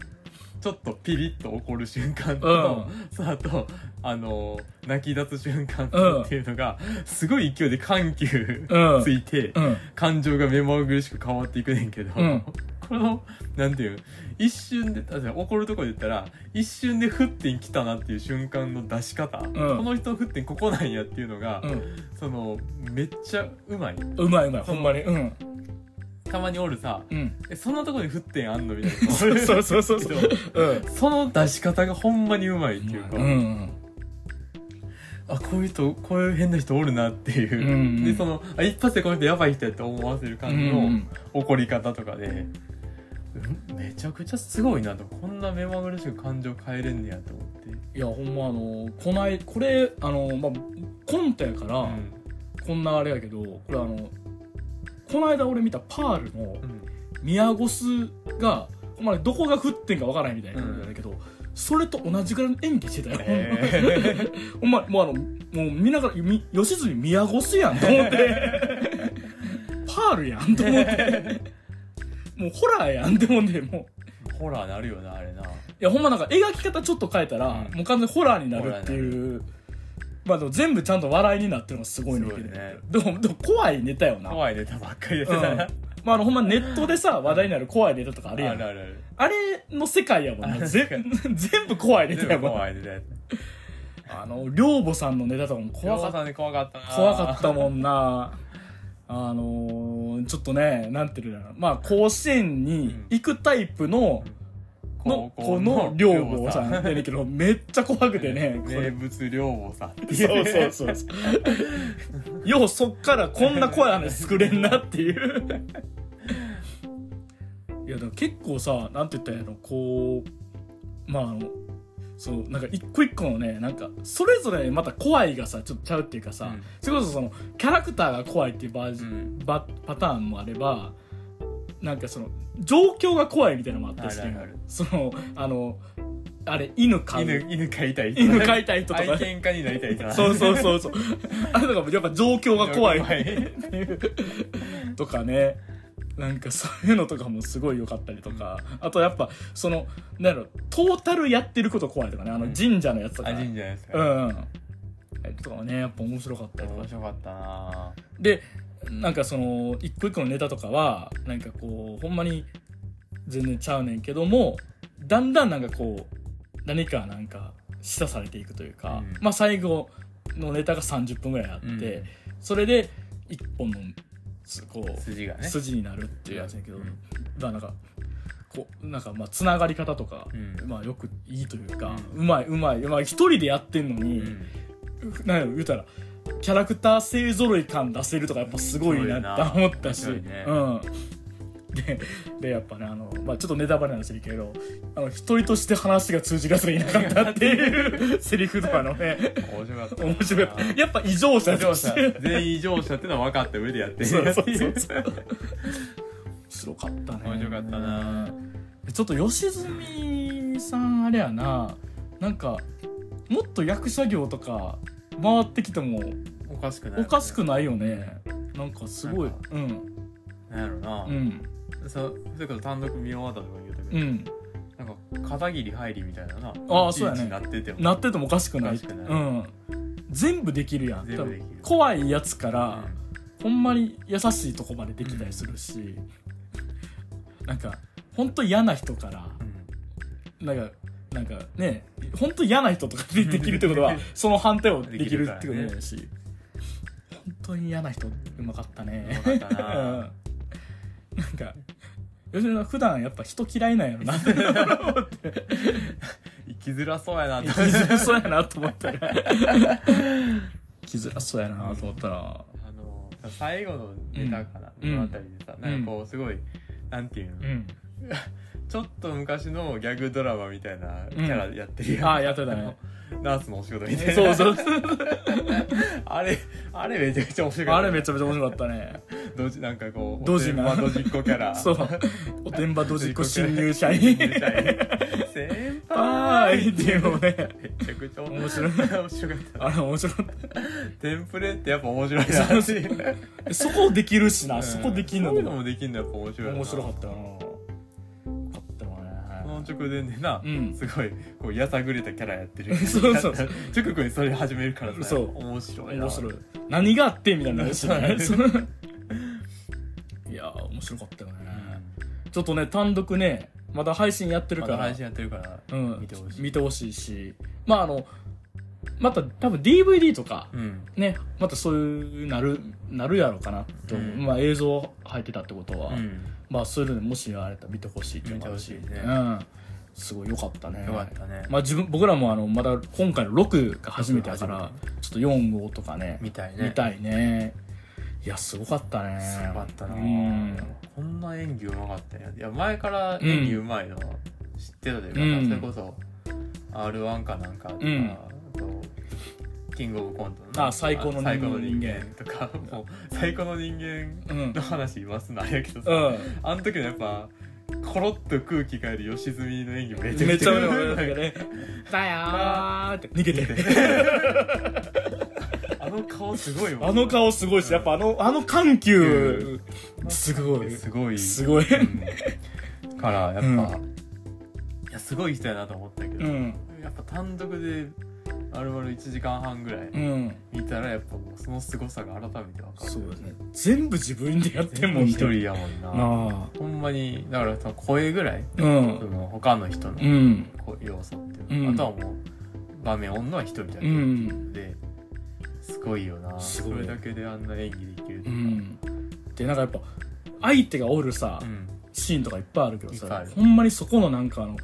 ちょっとピリッと怒る瞬間と、その後あのー泣き出す瞬間とっていうのが、すごい勢いで緩急うん。ついて、うん。感情が目まぐるしく変わっていくねんけど、うんこのなんていう一瞬で怒るとこで言ったら一瞬で沸点来たなっていう瞬間の出し方、この人の沸点ここなんやっていうのが、うん。そのめっちゃうまい。うんうまいうまいほんまに。うん。たまにおるさうん。えそんなとこに沸点あんのみたいな。*laughs* そうそうそうそうそう。*laughs* うん。その出し方がほんまにうまいっていうか、うん。あこういう人こういう変な人おるなっていう、うんでそのあ一発でこの人やばい人やって思わせる感じの、うん怒り方とかで、うんめちゃくちゃすごいなと。こんな目まぐるしく感情変えれんねやと思って、いやほんまあのこないこれあのまあコントやから、うん。こんなあれやけどこれあのこの間俺見たパールのうん。宮越がほんどこが降ってんかわからないみたいなことやけど、それと同じぐらいの演技してたよ、えほんまもうあのもう見ながらみ吉住宮越やんと思って。*laughs* パールやんと思って *laughs* もうホラーやんって思ってもう。ーホラーなるよなあれな。いやほんまなんか描き方ちょっと変えたら、うん。もう完全にホラーになるっていうまあでも全部ちゃんと笑いになってるのがすごいね。んけどすごいね。でもでも怖いネタよな。怖いネタばっかりでうん。さ、まあ、あのほんまネットでさ話題になる怖いネタとかあるやん。あるあるある。あれの世界やもんな。ぜ全部怖いネタや全部もん怖いネタやあの寮母さんのネタとかも怖かった。さんで怖かったな。怖かったもんなあのー、ちょっとねなんていうのかな。まあ甲子園に行くタイプの、のこの寮母さんやねんけどめっちゃ怖くてね。こ名れ物寮母さんっていそうそうそうそう。ようそっからこんな怖い話作れんなっていう。いやでも結構さなんて言ったらいいのこうまああのそうなんか一個一個のねなんかそれぞれまた怖いがさちょっとちゃうっていうかさ、うん。それこそそのキャラクターが怖いっていうバージ、うん。バパターンもあればなんかその状況が怖いみたいなのもあったしあるそのあのあれ犬飼う。犬犬飼いたい人犬飼いたい人とか愛犬家になりたい人そうそうそうそう。あれとかもやっぱ状況が怖い。*laughs* とかねなんかそういうのとかもすごい良かったりとか、あとやっぱそのなんやろトータルやってること怖いとかね。あの神社のやつとか、あ神社ですか、うん。とかもねやっぱ面白かったりとか。面白かったな。でなんかその一個一個のネタとかはなんかこうほんまに全然ちゃうねんけどもだんだんなんかこう何かなんか示唆されていくというか、うん。まあ最後のネタが30分ぐらいあって、うん。それで一本のすこう筋がね。筋になるっていうやつやけど、うん。だなんかこうなんかまあつながり方とか、うん。まあよくいいというか、ううまいうまいまあ一人でやってんのに、うん。なんやろ言うたらキャラクター勢ぞろい感出せるとかやっぱすごいなって思ったし、うんででやっぱねあの、まあ、ちょっとネタバレなんですけどあの一人として話が通じるやつがいなかったっていう *laughs* セリフとかのね。面白かった面白い。やっぱ異常者異常者。全員異常者ってのは分かった上でやってる。そうそうそう。そ *laughs* う面白かったね。面白かったな。ちょっと吉住さんあれやな。なんかもっと役者業とか回ってきてもおかしくないおかしくないよね。なんかすごい。うん。なんやろな、うんそそれこそ単独見終わったとか言うたけど、うん。なんか片桐入りみたいなな。ああそうやね。なってても。なっててもおかしくない。うん。全部できるやん。全部できる。怖いやつかうら、ん。ほんまに優しいとこまでできたりするし、なんかほんと嫌な人からなんかなんかねほんと嫌な人とかでできるってことは *laughs* その反対をできるってことだし、本当に嫌な人うまかったね。うまかったな。*laughs* うん。なんか吉野さん普段やっぱ人嫌いなんやろな。っ *laughs* て生きづらそうやなって生きづらそうやなと思ったら生きづらそうやなと思ったら。あの最後のネタかな、うん。のあたりでさ、なんかこうすごいなんていうの、うん *laughs* ちょっと昔のギャグドラマみたいなキャラやってるやん、ああやってたね。ナースのお仕事みたいな。そうそう *laughs* あれあれめちゃくちゃ面白かったあれめちゃめちゃ面白かったね。ドジなんかこうドジな。おてんばドジっ子キャラ。*laughs* そう。おてんばドジっ子新入社員。先は輩っていうのをねめちゃくちゃ面白い。面白かった。あれ面白かっテンプレってやっぱ面白いなそこできるしな、そこできんのそういうのもできんのやっぱ面白いな。面白かったよな直前でな、うん。すごいこうやさぐれたキャラやってる。*laughs* そうそうそう。直後にそれ始めるからさ。そう。面白いな。面白い。何があってみたいになるしね。*laughs* いやー面白かったよね。ちょっとね単独ねまだ配信やってるから、まだ配信やってるからうん、見てほしい。見てほしいし。まああのまた多分 DVD とかうん。ねまたそういうなるなるやろうかなと、うん。まあ映像入ってたってことは、うんまあそういうのでもしあれたら見てほしいって見てほしいね。うん。すごい良かったね。よかったね。まあ自分僕らもあのまだ今回の6が初めてだからちょっと4号とかねみたいね。見たいね。いやすごかったね。すごかったな、うん。こんな演技うまかったんやいや前から演技うまいのは知ってたというかさ、うん。それこそ r 1かなんかとか、うんキングオブコントのあ最高の人間とかもう最高の人間うんの話今すんのあれやけどさ、うん。あの時のやっぱコロッと空気変える吉住の演技めちゃめっちゃくちゃ俺なんかね「だよー」って逃げて。*laughs* あの顔すごいあの顔すごいしやっぱあのあの緩急すごい。すごい。すごい。うん。からやっぱ、うん。いやすごい人やなと思ったけど、うん。やっぱ単独であるある1時間半ぐらいうん。見たらやっぱその凄さが改めて分かる。そうですね。全部自分でやってんもんね。一人やもんな。あ。ほんまにだからその声ぐらい、あうん。その他の人のうん。こう要素っていうか、うん。あとはもう場面おんのは一人だけっていうのですごいよな。すごいそれだけであんな演技できるとかうんでなんかやっぱ相手がおるさ、うん。シーンとかいっぱいあるけどさいっぱいある。ほんまにそこのなんかあの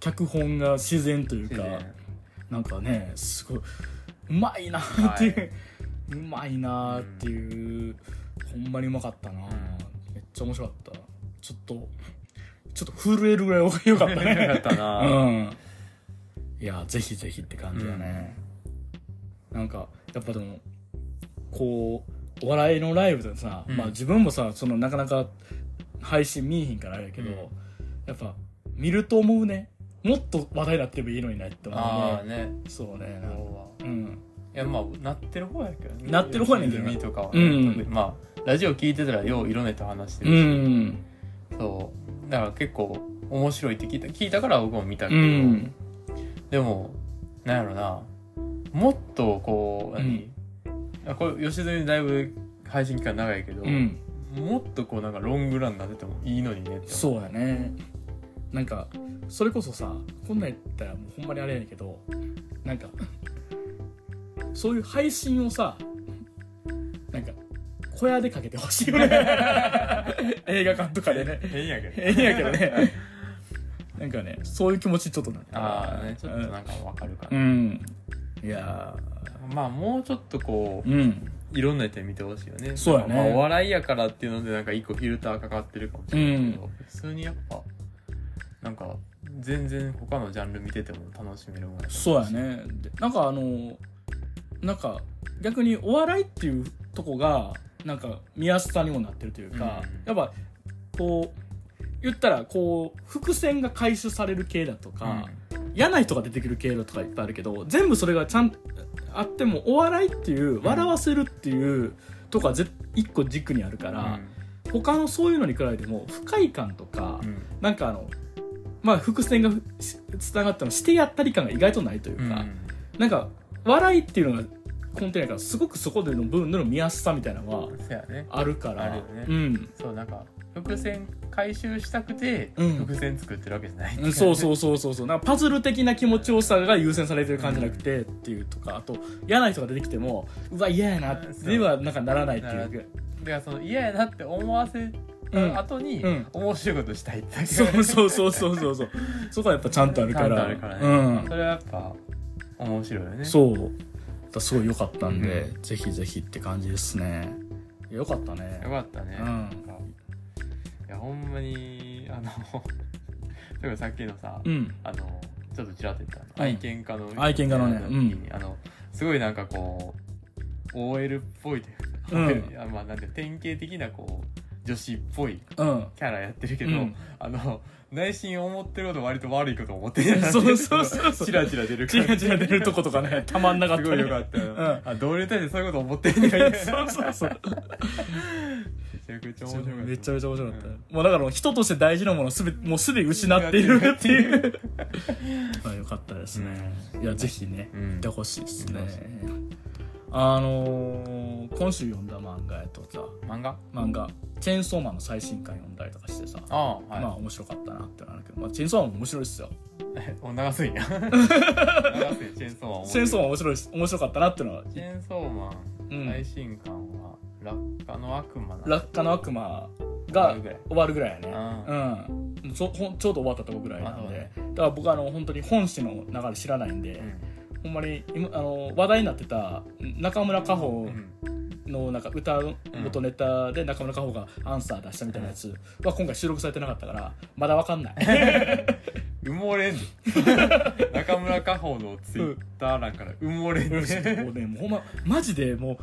脚本が自然というか自然なんかねすごいうまいなっていう、うまいなっていう、ほんまにうまかったな、めっちゃ面白かった。ちょっとちょっと震えるぐらいよかったよかっねたな、*laughs* うん。いやぜひぜひって感じだね、なんかやっぱでもこうお笑いのライブでさ、うん。まあ自分もさそのなかなか配信見えへんからあれやけど、うん。やっぱ見ると思うねもっと話題になってもいいのになって思うね。ああね。そうね。そうん。いやまあなってる方やけどね。なってる方やねんけどとかは、うん。まあラジオ聞いてたらよう色ネタ話してうるし、ん。そう。だから結構面白いって聞いた聞いたから僕も見たけうど、ん。でもなんやろな。もっとこう何、あこれ吉住だいぶ配信期間長いけど、うん。もっとこうなんかロングランになっててもいいのにねってそうやねなんかそれこそさこんなんやったらもうほんまにあれやねんけどなんか *laughs* そういう配信をさなんか小屋でかけてほしいよね。*laughs* 映画館とかでね。変やけど。変やけどね。なんかねそういう気持ちちょっとなああねちょっとなんかわかるかな、うん。いいやまあもうちょっとこーうん。ういろんな人に見てほしいよね。そうやね。まあお笑いやからっていうのでなんか一個フィルターかかってるかもしれないけど、う普通にやっぱなんか全然他のジャンル見てても楽しめるもんそうやね。でなんかあのなんか逆にお笑いっていうとこがなんか見やすさにもなってるというか、うんやっぱこう言ったらこう伏線が回収される系だとか、嫌な人が出てくる系だとかいっぱいあるけど全部それがちゃんとあってもお笑いっていう笑わせるっていうとこはぜ一個軸にあるから、他のそういうのに比べても不快感とか、うんうん。なんかあのまあ伏線がつながってもしてやったり感が意外とないというか、うん。なんか笑いっていうのが根底やからすごくそこでの部分での見やすさみたいなのはあるからあるよね。うん。そうなんか伏線回収したくてうん。伏線作ってるわけじゃない、う。んそうそうそうそうそう。なんかパズル的な気持ちよさが優先されてる感じじゃなくてっていうとかあと嫌な人が出てきてもうわ嫌やなではなんかならないっていう。だからその嫌やなって思わせ後に、うん。面白いことしたいって。そうそうそうそうそう。そうそこはやっぱちゃんとあるから。うん。それはやっぱ面白いよね。そう。だすごい良かったんで、うぜひぜひって感じですね。いや良かったね。よかったね、いやほんまにあの *laughs* 例えばさっきのさ、うん。あのちょっとちらっと言った愛犬家の愛犬家のね。あのすごいなんかこう OL っぽいというか、*laughs* まあなんて典型的なこう女子っぽいうん。キャラやってるけど、うん。あの内心思ってること割と悪いこと思ってる *laughs* そうそうそうそう。チラチラ出るチラチラ出るとことかね *laughs* たまんなかったすごいよかったよ、うん。あ同僚に対してそういうこと思ってんねんそうそうそう。めちゃくちゃ面白かった。めちゃめちゃ面白かった、うんもうだから人として大事なものすべもうすでに失っているっていう。*laughs* まあよかったですね、いやぜひねうん。見てほしいですね。あのー今週読んだ漫画やとさ漫画？漫画「チェーンソーマン」の最新刊読んだりとかしてさ。ああはい、まあ面白かったなってなるけど、まあ、チェーンソーマンも面白いっすよ。*laughs* お流すんや。流すチェーンソーマンチェーンソーマンン面白いっす。面白かったなってのは。チェーンソーマンうん。最新刊は落下の悪魔な落下の悪魔終が終わるぐらいやね。あうん。ちょちょうど終わったとこぐらいなんで。だから僕あの本当に本誌の流れ知らないんで、うんほんまに今あの話題になってた中村佳穂うん。のなんか歌の元ネタで中村佳穂がアンサー出したみたいなやつは今回収録されてなかったからまだわかんない。*laughs* 埋もれんで *laughs* 中村佳穂のツイッター欄から埋もれんでもうねもうほんまマジでも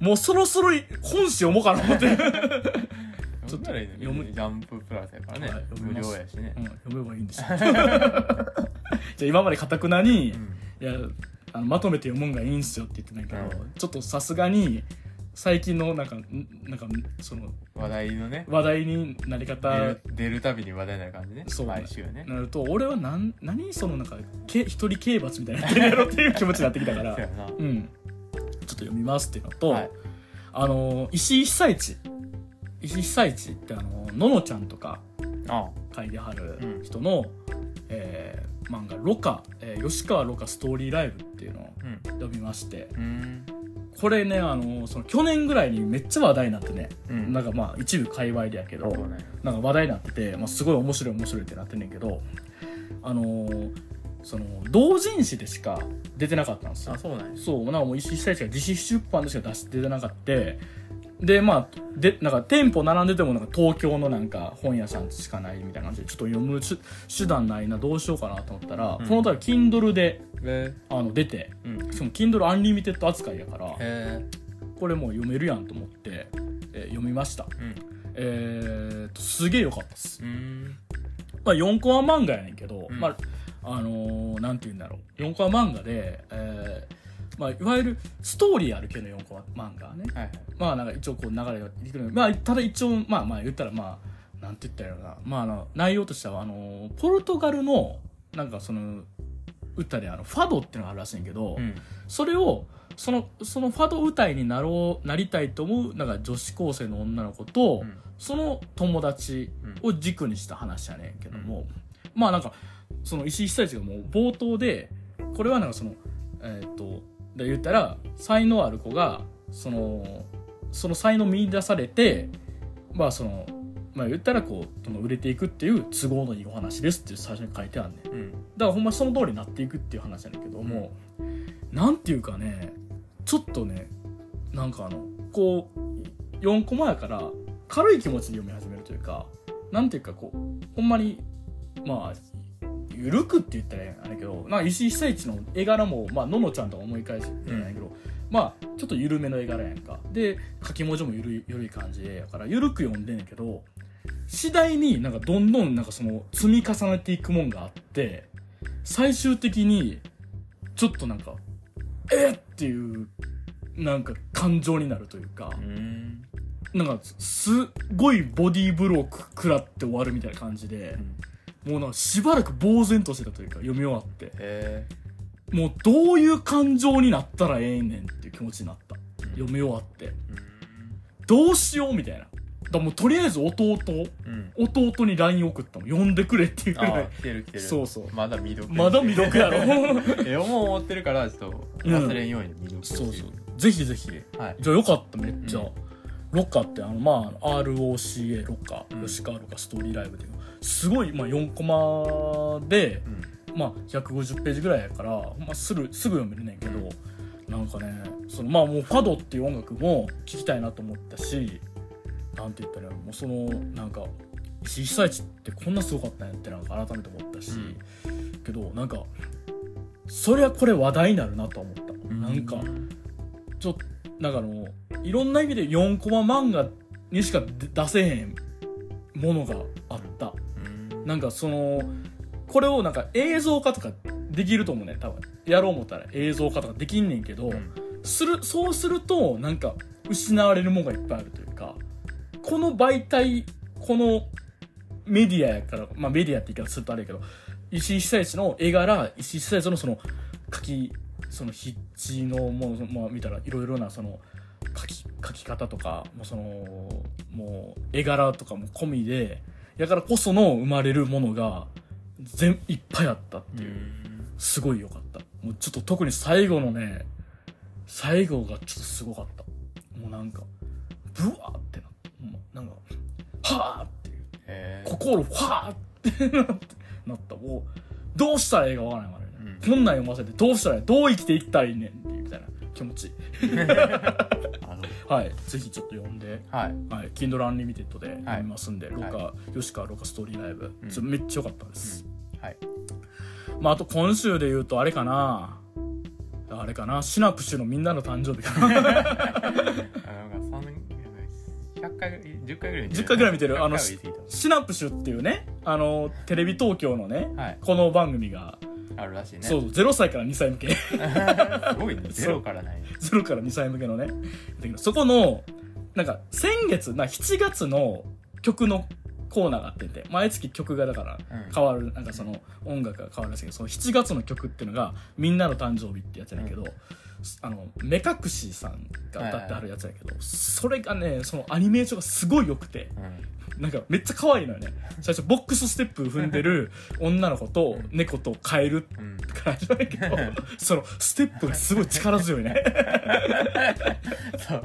うもうそろそろ本誌読もうかな思って、*laughs* ちょっと読読む。むジャンププラスやからね、はい無料やしね。うん、読めばいいんですよ。じゃあ今までかたくなに、うんいやあのまとめて読むんがいいんすよって言ってないけど、うんちょっとさすがに最近のなんかんなんかその話題のね。話題になり方出るたびに話題になる感じね。そう。毎週ね。なると俺はなん何そのなんかけ一人刑罰みたいになってるやろっていう気持ちになってきたから *laughs* そうん。ちょっと読みますっていうのと、はい。あの石井久一石井久一ってあのののちゃんとかあ。書いてはるうん。人の、えー漫画「ロカ、えー吉川ロカストーリーライブ」っていうのをうん読みましてうん。これねあのその去年ぐらいにめっちゃ話題になってね、うん。なんかまあ一部界隈でやけど、ね。なんか話題になってて、まあ、すごい面白い面白いってなってんねんけどあのーその同人誌でしか出てなかったんですよ。あそうなんや。そうなんかもう石井久一が自費出版でしか出して出てなかったでまあでなんか店舗並んでてもなんか東京のなんか本屋さんしかないみたいな感じでちょっと読む手手段ないなどうしようかなと思ったら、うん。この度 Kindle でへあの出てうん。しかも Kindle アンリミテッド扱いやからへこれもう読めるやんと思って、えー読みました。うん。えー、とすげえ良かったです。うん。まあ、4コマ漫画やねんけど、うん。まああのーなんて言うんだろう。4コマ漫画で、えーまあ、いわゆるストーリーある系の4コマ漫画ね。はいはい。まあなんか一応こう流れができるまあただ一応まあまあ言ったらまあなんて言ったらいいのかな。まああの内容としてはあのーポルトガルのなんかその歌であのファドっていうのがあるらしいんやけど、うん。それをそのそのファド歌いになろうなりたいと思うなんか女子高生の女の子と、うん。その友達を軸にした話やねんけども、まあなんかその石井久一がもう冒頭でこれはなんかそのえーっとで言ったら才能ある子がそのその才能見出されてまあそのまあ言ったらこうその売れていくっていう都合のいいお話ですって最初に書いてあるねん。うん。だからほんまその通りになっていくっていう話やねんけども、なんていうかねちょっとねなんかあのこう4コマやから軽い気持ちで読み始めるというかなんていうかこうほんまにまあゆるくって言ったらあれやけどなんか石井久一の絵柄も、まあののちゃんとか思い返してるんやけど、まあちょっと緩めの絵柄やんか。で書き文字もゆるいゆるい感じでやからゆるく読んでんねんけど次第になんかどんどんなんかその積み重ねていくもんがあって最終的にちょっとなんかえっっていうなんか感情になるというかうん。なんかすっごいボディーブローク食らって終わるみたいな感じでもうなんかしばらく呆然としてたというか読み終わって。へもうどういう感情になったらええねんっていう気持ちになった。読み終わって。えどうしようみたいな。だもうとりあえず弟うん。弟に LINE 送ったの。呼んでくれっていうぐあらい。あ来てる来てる。そうそう。まだ未読まだ未読やろ。*laughs* えもう思ってるからちょっと忘れんように未読そうそう。ぜひぜひ。はい。じゃあよかっためっちゃ、うん。ロッカーってあのまあ ROCA ロッカー、うん。吉川ロッカーストーリーライブですごい、まあ、4コマで、うん。まあ、150ページぐらいやから、まあ、すぐすぐ読めるねんけど、なんかねそのまあもうファドっていう音楽も聴きたいなと思ったしなんて言ったらもうそのなんか石井久一ってこんなすごかったんやってなんか改めて思ったし、けどなんかそりゃこれ話題になるなとは思った、なんかちょっとなんかあのいろんな意味で4コマ漫画にしか出せへんものがあった。うんなんかそのこれをなんか映像化とかできると思うね多分。やろう思ったら映像化とかできんねんけど、うん。するそうするとなんか失われるものがいっぱいあるというかこの媒体このメディアやからまあメディアって言い方するとあれやけど石井久一の絵柄石井久一のその書きその筆致のもの、まあ、見たらいろいろなその書き書き方とかもうそのもう絵柄とかも込みでやからこその生まれるものが全いっぱいあったっていう、すごい良かった。もうちょっと特に最後のね最後がちょっとすごかった。もうなんかブワーってなったもうなんかはーっていう。心ファーってなった。もうどうしたらええかわからないからね、うん。こんなん読ませてどうしたらええどう生きていきたいねんっていうみたいな気持ち *laughs* はい。ぜひちょっと読んで。はい。はい、Kindle Unlimited で読みますんで、ロカ、は吉川ロカストーリーライブ、うん。めっちゃ良かったです、はい。まああと今週で言うとあれかな。あれかな。シナプシュのみんなの誕生日かな *laughs* 100回10回ぐらい見て10回ぐらい見てる。あの100回は言い過ぎた。シナプシュっていうねあのテレビ東京のねはい。この番組が、あるらしいね。そう0歳から2歳向け。*laughs* すごいね。ゼロからない。0から2歳向けのねそこのなんか先月な7月の曲のコーナーがあってて。毎月曲がだからうん。変わるなんかその音楽が変わるらしいけどその7月の曲っていうのが「みんなの誕生日」ってやつやねんけど、あの目隠しさんが歌ってはるやつやけど、それがねそのアニメーションがすごい良くてうん。なんかめっちゃ可愛いのよね。最初ボックスステップ踏んでる女の子と猫とカエルうんから始まるけどそのステップがすごい力強いね。そう。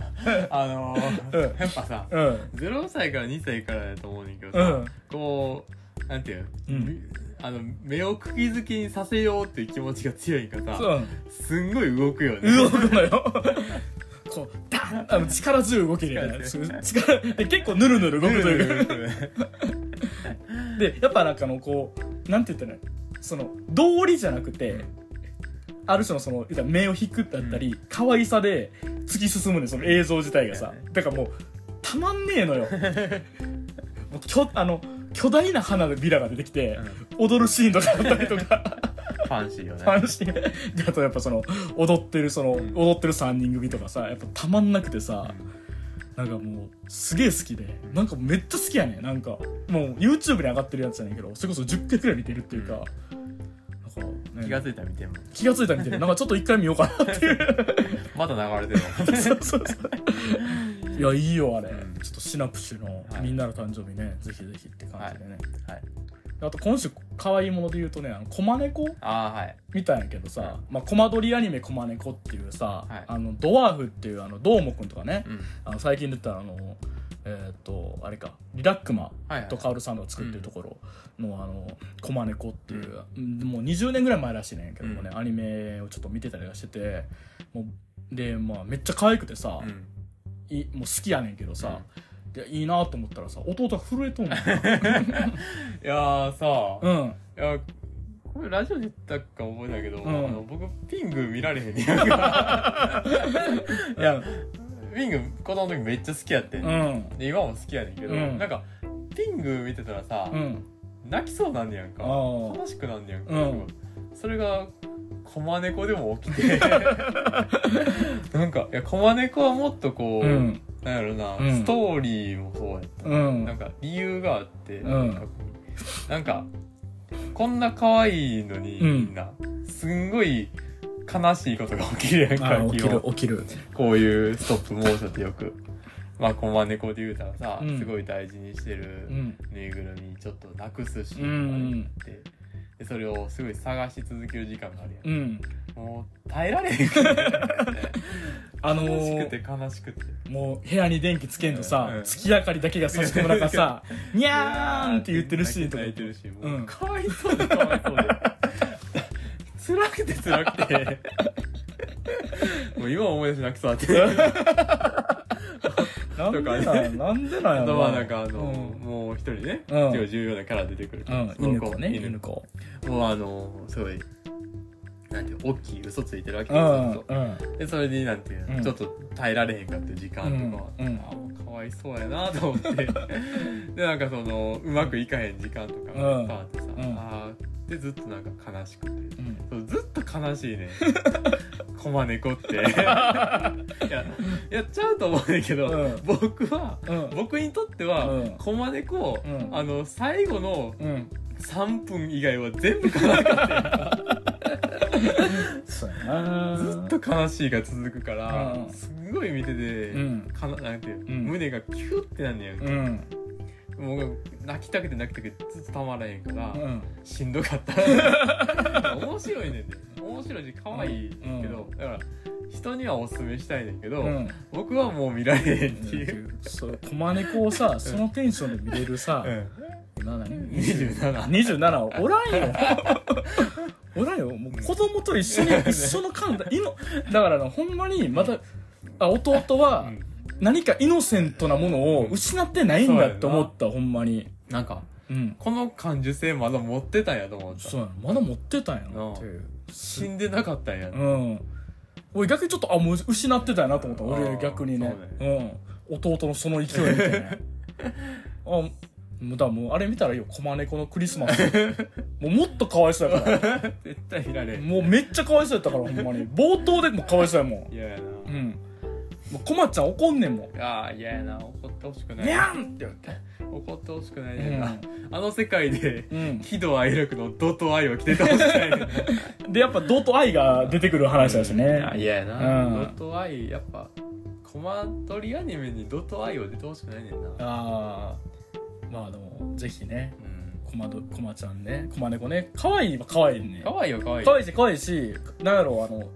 あのうん。ーやっぱさうん。0歳から2歳からやと思うねんけどさうん。こうなんていううん。みあの目を釘付けにさせようっていう気持ちが強いんかさそうすんごい動くよね。動くのよ。*laughs* こうダーン！あの力強い動きで、ね、力力で結構ヌルヌル動くという。か *laughs* でやっぱなんかあのこうなんて言ったらいいの？その道理じゃなくて、ある種のその目を引くだったり、可愛さで突き進むねその映像自体がさ。だからもうたまんねえのよ。*laughs* もうきょあの巨大な花のビラが出てきて、踊るシーンとかあったりとか。ファンシーよね。ファンシー。であとやっぱその踊ってるその、ん。踊ってる3人組とかさやっぱたまんなくてさ、なんかもうすげえ好きでなんかめっちゃ好きやねなんかもう YouTube に上がってるやつやねんけどそれこそ10回くらい見てるっていうか、なん気がついたら見ても気がついたら見てる。なんかちょっと一回見ようかなっていう。*laughs* まだ流れてるもん *laughs* そうそうそう。いやいいよあれ、うんちょっとシナプシュのはい。みんなの誕生日ね、ぜひぜひって感じでね、はい。あと今週可愛いもので言うとねあのコマネコああはい。見たんやけどさ、まあ、コマ撮りアニメ「コマネコ」っていうさ、はい。あのドワーフっていうあのどーもくんとかね、うん。あの最近出たあの、えっ、とあれかリラックマはいはい。とカオルさんが作ってるところの、あの「コマネコ」っていう、うん。もう20年ぐらい前らしいねんけどもね、うん。アニメをちょっと見てたりはしててもうでまあめっちゃ可愛くてさ、うんいもう好きやねんけどさ、でいいなと思ったらさ弟が震えとんねん。*laughs* いやーさ、いうん。やこれラジオで言ったか覚えないけど、うん。あの僕ピング見られへんね *laughs* いや。ピング子供の時めっちゃ好きやってん、うん。で今も好きやねんけど、うん。なんかピング見てたらさ、うん。泣きそうなんねやんか。悲しくなんねやんか、うん。それがコマネコでも起きて。*laughs* なんかいやコマネコはもっとこう、うん。なんやろな、うん。ストーリーもそうやった、うん。なんか理由があって、うん。なんかこんな可愛いのに、うん。みんなすんごい悲しいことが起きるやんあか起きる起きる。こういうストップモーションってよく。まあコマネコで言うたらさ、うん。すごい大事にしてるうん。ぬいぐるみちょっとなくすシーうンん。があって、でそれをすごい探し続ける時間があるやん、うん。もう耐えられへんくて *laughs* あの悲しくーて悲しくて。もう部屋に電気つけんとさ、うん。月明かりだけが差し込む中さ「にゃーん!」って言ってるシーンとか。泣いてるしも。ううん。かわいそうでかわいそうで辛くて辛くて。もう今思い出し泣きそうだってなんでとかなんなんでなんやあとろはなんかあの、うん。もう一人ね、うん。すごい重要なキャラ出てくるうん、その犬子ね犬犬子もうあのすごいなんていう大きい嘘ついてるわけうですよ。うんでそれになんていうの、うん。ちょっと耐えられへんかっていう時間とかは、うん。うんあもうかわいそうやなと思って。*laughs* でなんかそのうまくいかへん時間とかがいっぱいあってさ、うん。あーでずっとなんか悲しくて。うん。そうずっと悲しいね *laughs* コマネコって。*laughs* いややっちゃうと思うねんけど、うん。僕はうん。僕にとっては、うん。コマネコ、うん。あの最後のうん3分以外は全部悲しかった *laughs* そうやな。ずっと悲しいが続くから、うんすんごい見てて、うんかななんていう、うん胸がキュってなんねやんか、うん。もう泣きたくて泣きたくてずっとたまらへんから、うん。しんどかった。面白いねんで。面白いし可愛いけど、だから人にはおすすめしたいねんけど、うん。僕はもう見られへんっていう、そうコマネコをさそのテンションで見れるさ今何27 27おらんよ。おらんよ。もう子供と一緒に一緒の感だ。いのだからなほんまにまたあ弟はうん。何かイノセントなものを失ってないんだって思ったほんまに。なんかうん。この感受性まだ持ってたんやと思った。そうやな。まだ持ってたんやなっていう。死んでなかったんや、うん。俺逆にちょっとあもう失ってたんやなと思った。俺逆にね。そううん。弟のその勢いみたいな。*laughs* あもうだもうあれ見たらいいよコマネコのクリスマス。*laughs* もうもっとかわいそうやから。*laughs* 絶対見られもうめっちゃかわいそうやったからほんまに。冒頭でもかわいそうやもん。嫌やな、うん。もうコマちゃん怒んねんもん。ああ嫌やな。怒ってほしくない。にゃんって言って。怒ってほしくなういねんな、ん。あの世界でうん。喜怒哀楽の怒と愛を着ててほしくないねんなでやっぱドと愛が出てくる話だしね。あ嫌やな、うん。怒と愛やっぱコマ撮りアニメに怒と愛は出てほしくないねんな。ああまあでもぜひねうん。コマドコマちゃんねコマネコね可愛いは可愛いね。可愛いよ可愛い可愛いし可愛いしなんやろうあの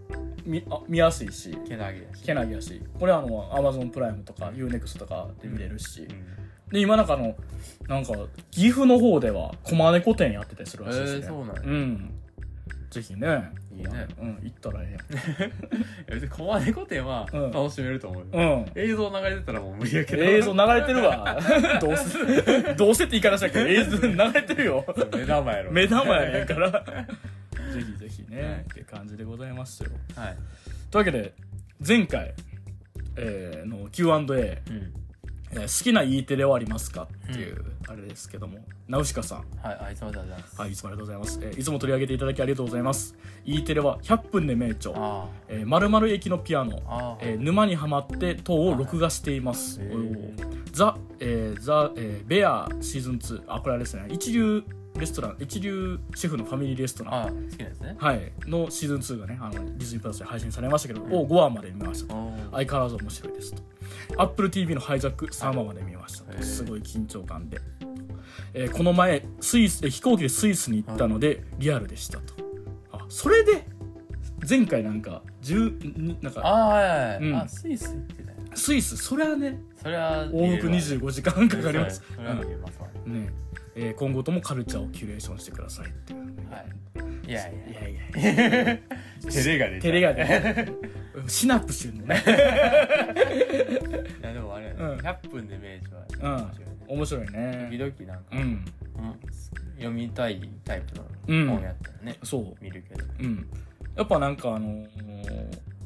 見あ見やすいし。けなげやし。けなげやし。これあのアマゾンプライムとか UNEXT とかで見れるし、うん。で今なんかあのなんか岐阜の方ではコマネコ店やってたりするらしいですね、えーそうなんや。うんぜひね。いいね。うん行ったらえ *laughs* いや別にコマネコ展はうん。楽しめると思ううん。映像流れてたらもう無理やけど。映像流れてるわ。*laughs* どうせ *laughs* どうせって言い方したけ？ど映像流れてるよ。目玉やろ。目玉やねんから。ぜひぜひね、はい。って感じでございますよ。はい。というわけで前回、えーの Q&A、うんえー好きな E テレはありますかっていう、あれですけども。ナウシカさん。はいあいつまでありがとうございます。はいいつもありがとうございます、えーいつも取り上げていただきありがとうございます。E テレは100分で名著。あえー、〇〇駅のピアノ。あえー沼にはまって等を録画しています。へー。おー。ザ、えーザ、えーベアシーズン2。あ、これあれですね。一流レストラン、一流シェフのファミリーレストラン。あ好きなやつね。はい。のシーズン2がね、あの、ディズニープラスで配信されましたけど、を5話まで見ました。お相変わらず面白いですと。Apple TV のハイジャック3話まで見ました。すごい緊張感で。えーこの前、スイス、えー飛行機でスイスに行ったので、リアルでしたと。あ、それで、前回なんか、10、になんか、ああはいうん。あスイス行ってたよスイス、それはね、それは往復25時間かかります。それは見れます。わねね。えー今後ともカルチャーをキュレーションしてくださいっていうはい。いやいいやいやや。*laughs* 照れが出ちゃう照れがねシナプシュのね。いやでもあれやね。うん。100分で名著はうん面白いね。面白いね。時々なんか読みたいタイプうん。の本やったらねそう。見るけど。うん。やっぱなんかあのー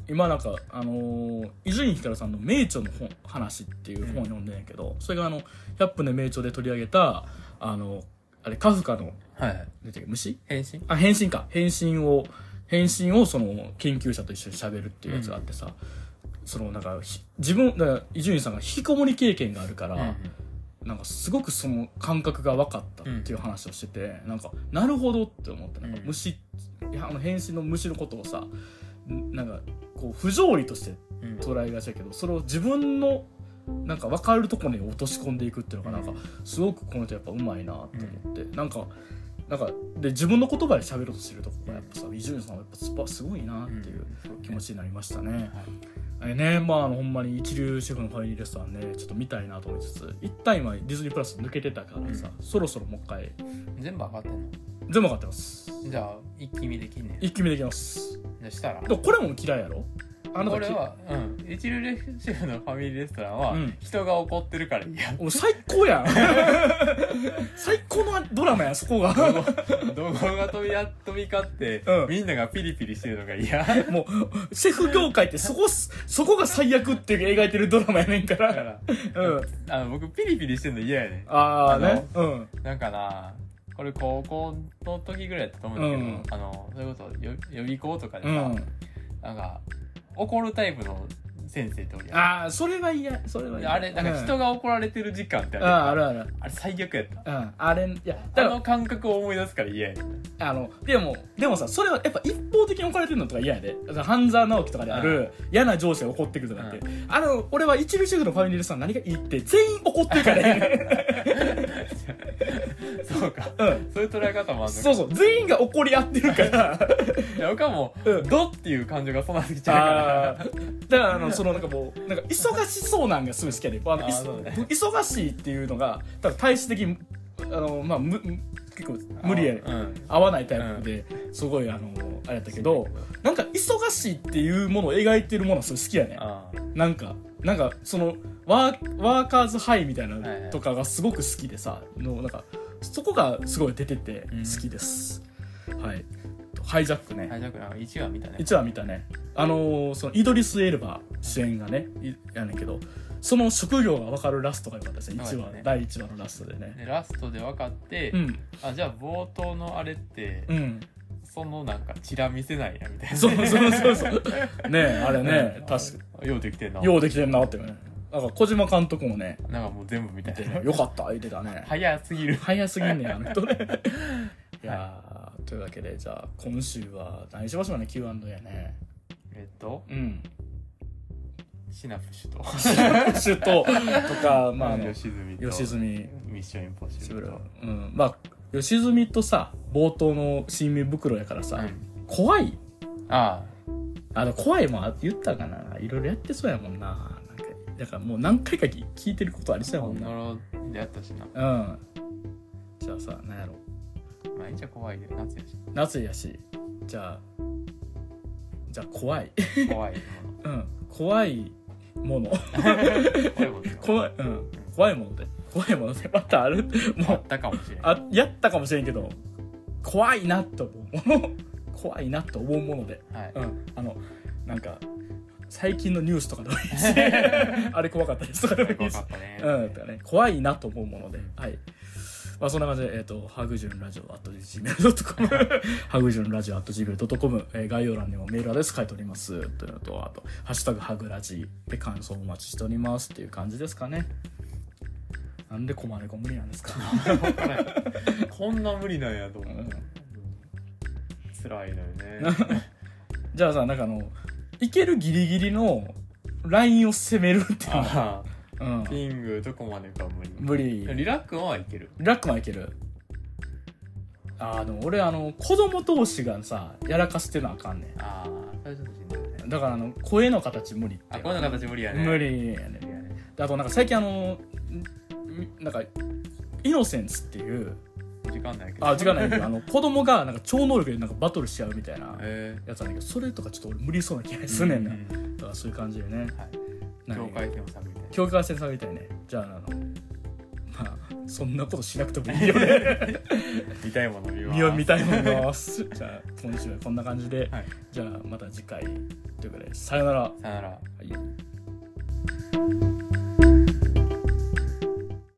今なんかあの伊集院光さんの「名著の本話」っていう本を読んでんやけど、それがあの「100分で名著」で取り上げたあのあれカフカのはいはい。出てる虫？返信あ返信か。返信を返信をその研究者と一緒に喋るっていうやつがあってさ、そのなんかひ自分だから伊集院さんが引きこもり経験があるから、なんかすごくその感覚が分かったっていう話をしてて、なんかなるほどって思ってなんかうん。虫、いやあの返信の虫のことをさんなんかこう不条理としてうん。うん捉えがちだけどそれを自分のなんか分かるところに落とし込んでいくっていうのがなんかすごくこの人やっぱうまいなって思って、なんかなんかで自分の言葉で喋ろうとしてるとこがやっぱさ伊集院さんはやっぱすごいなっていう気持ちになりましたね。あれねまああのほんまに一流シェフのファミリーレストランねちょっと見たいなと思いつつ一旦今ディズニープラス抜けてたからさ、そろそろもう一回。全部上がってんの？全部上がってます。じゃあ一気見できんねん一気見できます。じゃあしたら？でもこれも嫌いやろ？あなた俺は、うん、一流シェフのファミリーレストランは、うん。人が怒ってるから。嫌お最高やん。*laughs* 最高のドラマやんそこが。動画 *laughs* が飛びや飛び交って、うん。みんながピリピリしてるのが嫌。もうシェフ業界ってそこすそこが最悪って描いてるドラマやねんから。らうん。あの僕ピリピリしてるの嫌やねああね。うん。なんかなこれ高校の時ぐらいやったと思うんだけど、うん。あのそれこそよ予備校とかでさ、うん。なんか怒るタイプの先生とおりやん。ああそれは嫌。それは嫌。あれなんか人がが怒られてる時間ってあるあああるある。あれ最悪やった。うん。あれいやあの感覚を思い出すから嫌やねあの、でも、でもさ、それはやっぱ一方的に置かれてるのとか嫌やで。半沢直樹とかである嫌な上司が怒ってくるとかって。あの、俺は一流シェフのファミリーレストラン何がいいって、全員怒ってるからね。*laughs* そうか。うん。そういう捉え方もあるそうそう、全員が怒り合ってるから。*laughs* いや僕はもう、うん。ドっていう感情が備わってきちゃうかあー。だからあの、*laughs* そのなんかもう、なんか忙しそうなんがすごい好きやで。あのいあーそうね。忙しいっていうのが、多分体質的に、あの、まあ、む、結構ら無理やね。うん。合わないタイプですごいあのあれやったけどなんか忙しいっていうものを描いてるものはすごい好きやね。あなんかなんかそのワーワーカーズハイみたいなはいはい。とかがすごく好きでさのなんかそこがすごい出ててうん。好きです、はい。ハイジャックね、あじゃあ1話見たね。一話見たね。あのーそのイドリス・エルバ主演がねいやねんけどその職業が分かるラストが良かったですね。1話、ね。第1話のラストでね。でラストで分かって、うん。あじゃあ冒頭のあれって、うん。そのなんかチラ見せないなみたいな。そうそうそうそう。ねえあれね *laughs* うん。確かようできてんな。ようできてんなってねなんか小島監督もねなんかもう全部見たいなよかった言ってたね。早すぎる。早すぎんねんあの人ね。*laughs* いやーというわけでじゃあ今週は何しましょうね Q&A ね。えっと？うん。シナプシュと。シュととか *laughs* まあ吉住と。吉住ミ。ッションインポッシブルと。うん。まあ吉住とさ冒頭の新見袋やからさ、うん。怖い。ああ。の怖いもん言ったかな。いろいろやってそうやもんなだからもう何回か聞いてることありそうあやもんな。ノロでやったしな。うん。じゃあさ何やろ。まあいいじゃ怖いで夏やし。夏やし。じゃあじゃあ怖い。怖い *laughs* うん。怖いもの。怖いもの。怖いうん。怖いもので。怖いもので。またある。もうあったかもしれないあやったかもしれんけど怖いなと思うもの。怖いなと思うもので。はい。うん。あのなんか最近のニュースとかでもいいし *laughs* あれ怖かったですとかでもいいし。怖かったね。うん、とかね、怖いなと思うもので、はい。まあ、そんな感じで、えっ、と、ハグジュンラジオ、あと gmail.com、ハグジュンラジオ、あと gmail.com、えー概要欄にもメールアドレス書いております。というのと、あと、ハッシュタグハグラジで感想をお待ちしておりますっていう感じですかね。なんでコマネコ無理なんですか、*laughs* こんな無理なんやと思う。うん。辛いのよね。*laughs* じゃあさ、なんかあの、いけるギリギリのラインを攻めるっていう。のは、ああうん、キングどこまでか無理。無理。リラックマはいける？ラックマンいける。あの、俺あの、子供同士がさ、やらかしてなあかんねん。ああそれちょっとしんどいね。だからあの声の形無理ってあこう。いうの形無理やね。無理やね。無理やね。であとなんか最近あのんなんかイノセンスっていう時間ないけど。あ時間ないけど。あの子供がなんか超能力でなんかバトルし合うみたいなえやつなんだけどそれとかちょっと俺無理そうな気がすんねんな、うんうんだからそういう感じでね。はい。何？境界線を探りたい。境界線探りたいね。じゃああのまあそんなことしなくてもいいよね。*laughs* 見たいもの見ます。見たいもの見ます。じゃあ今週はこんな感じで、はい。じゃあまた次回ということでさよなら。さよなら。はい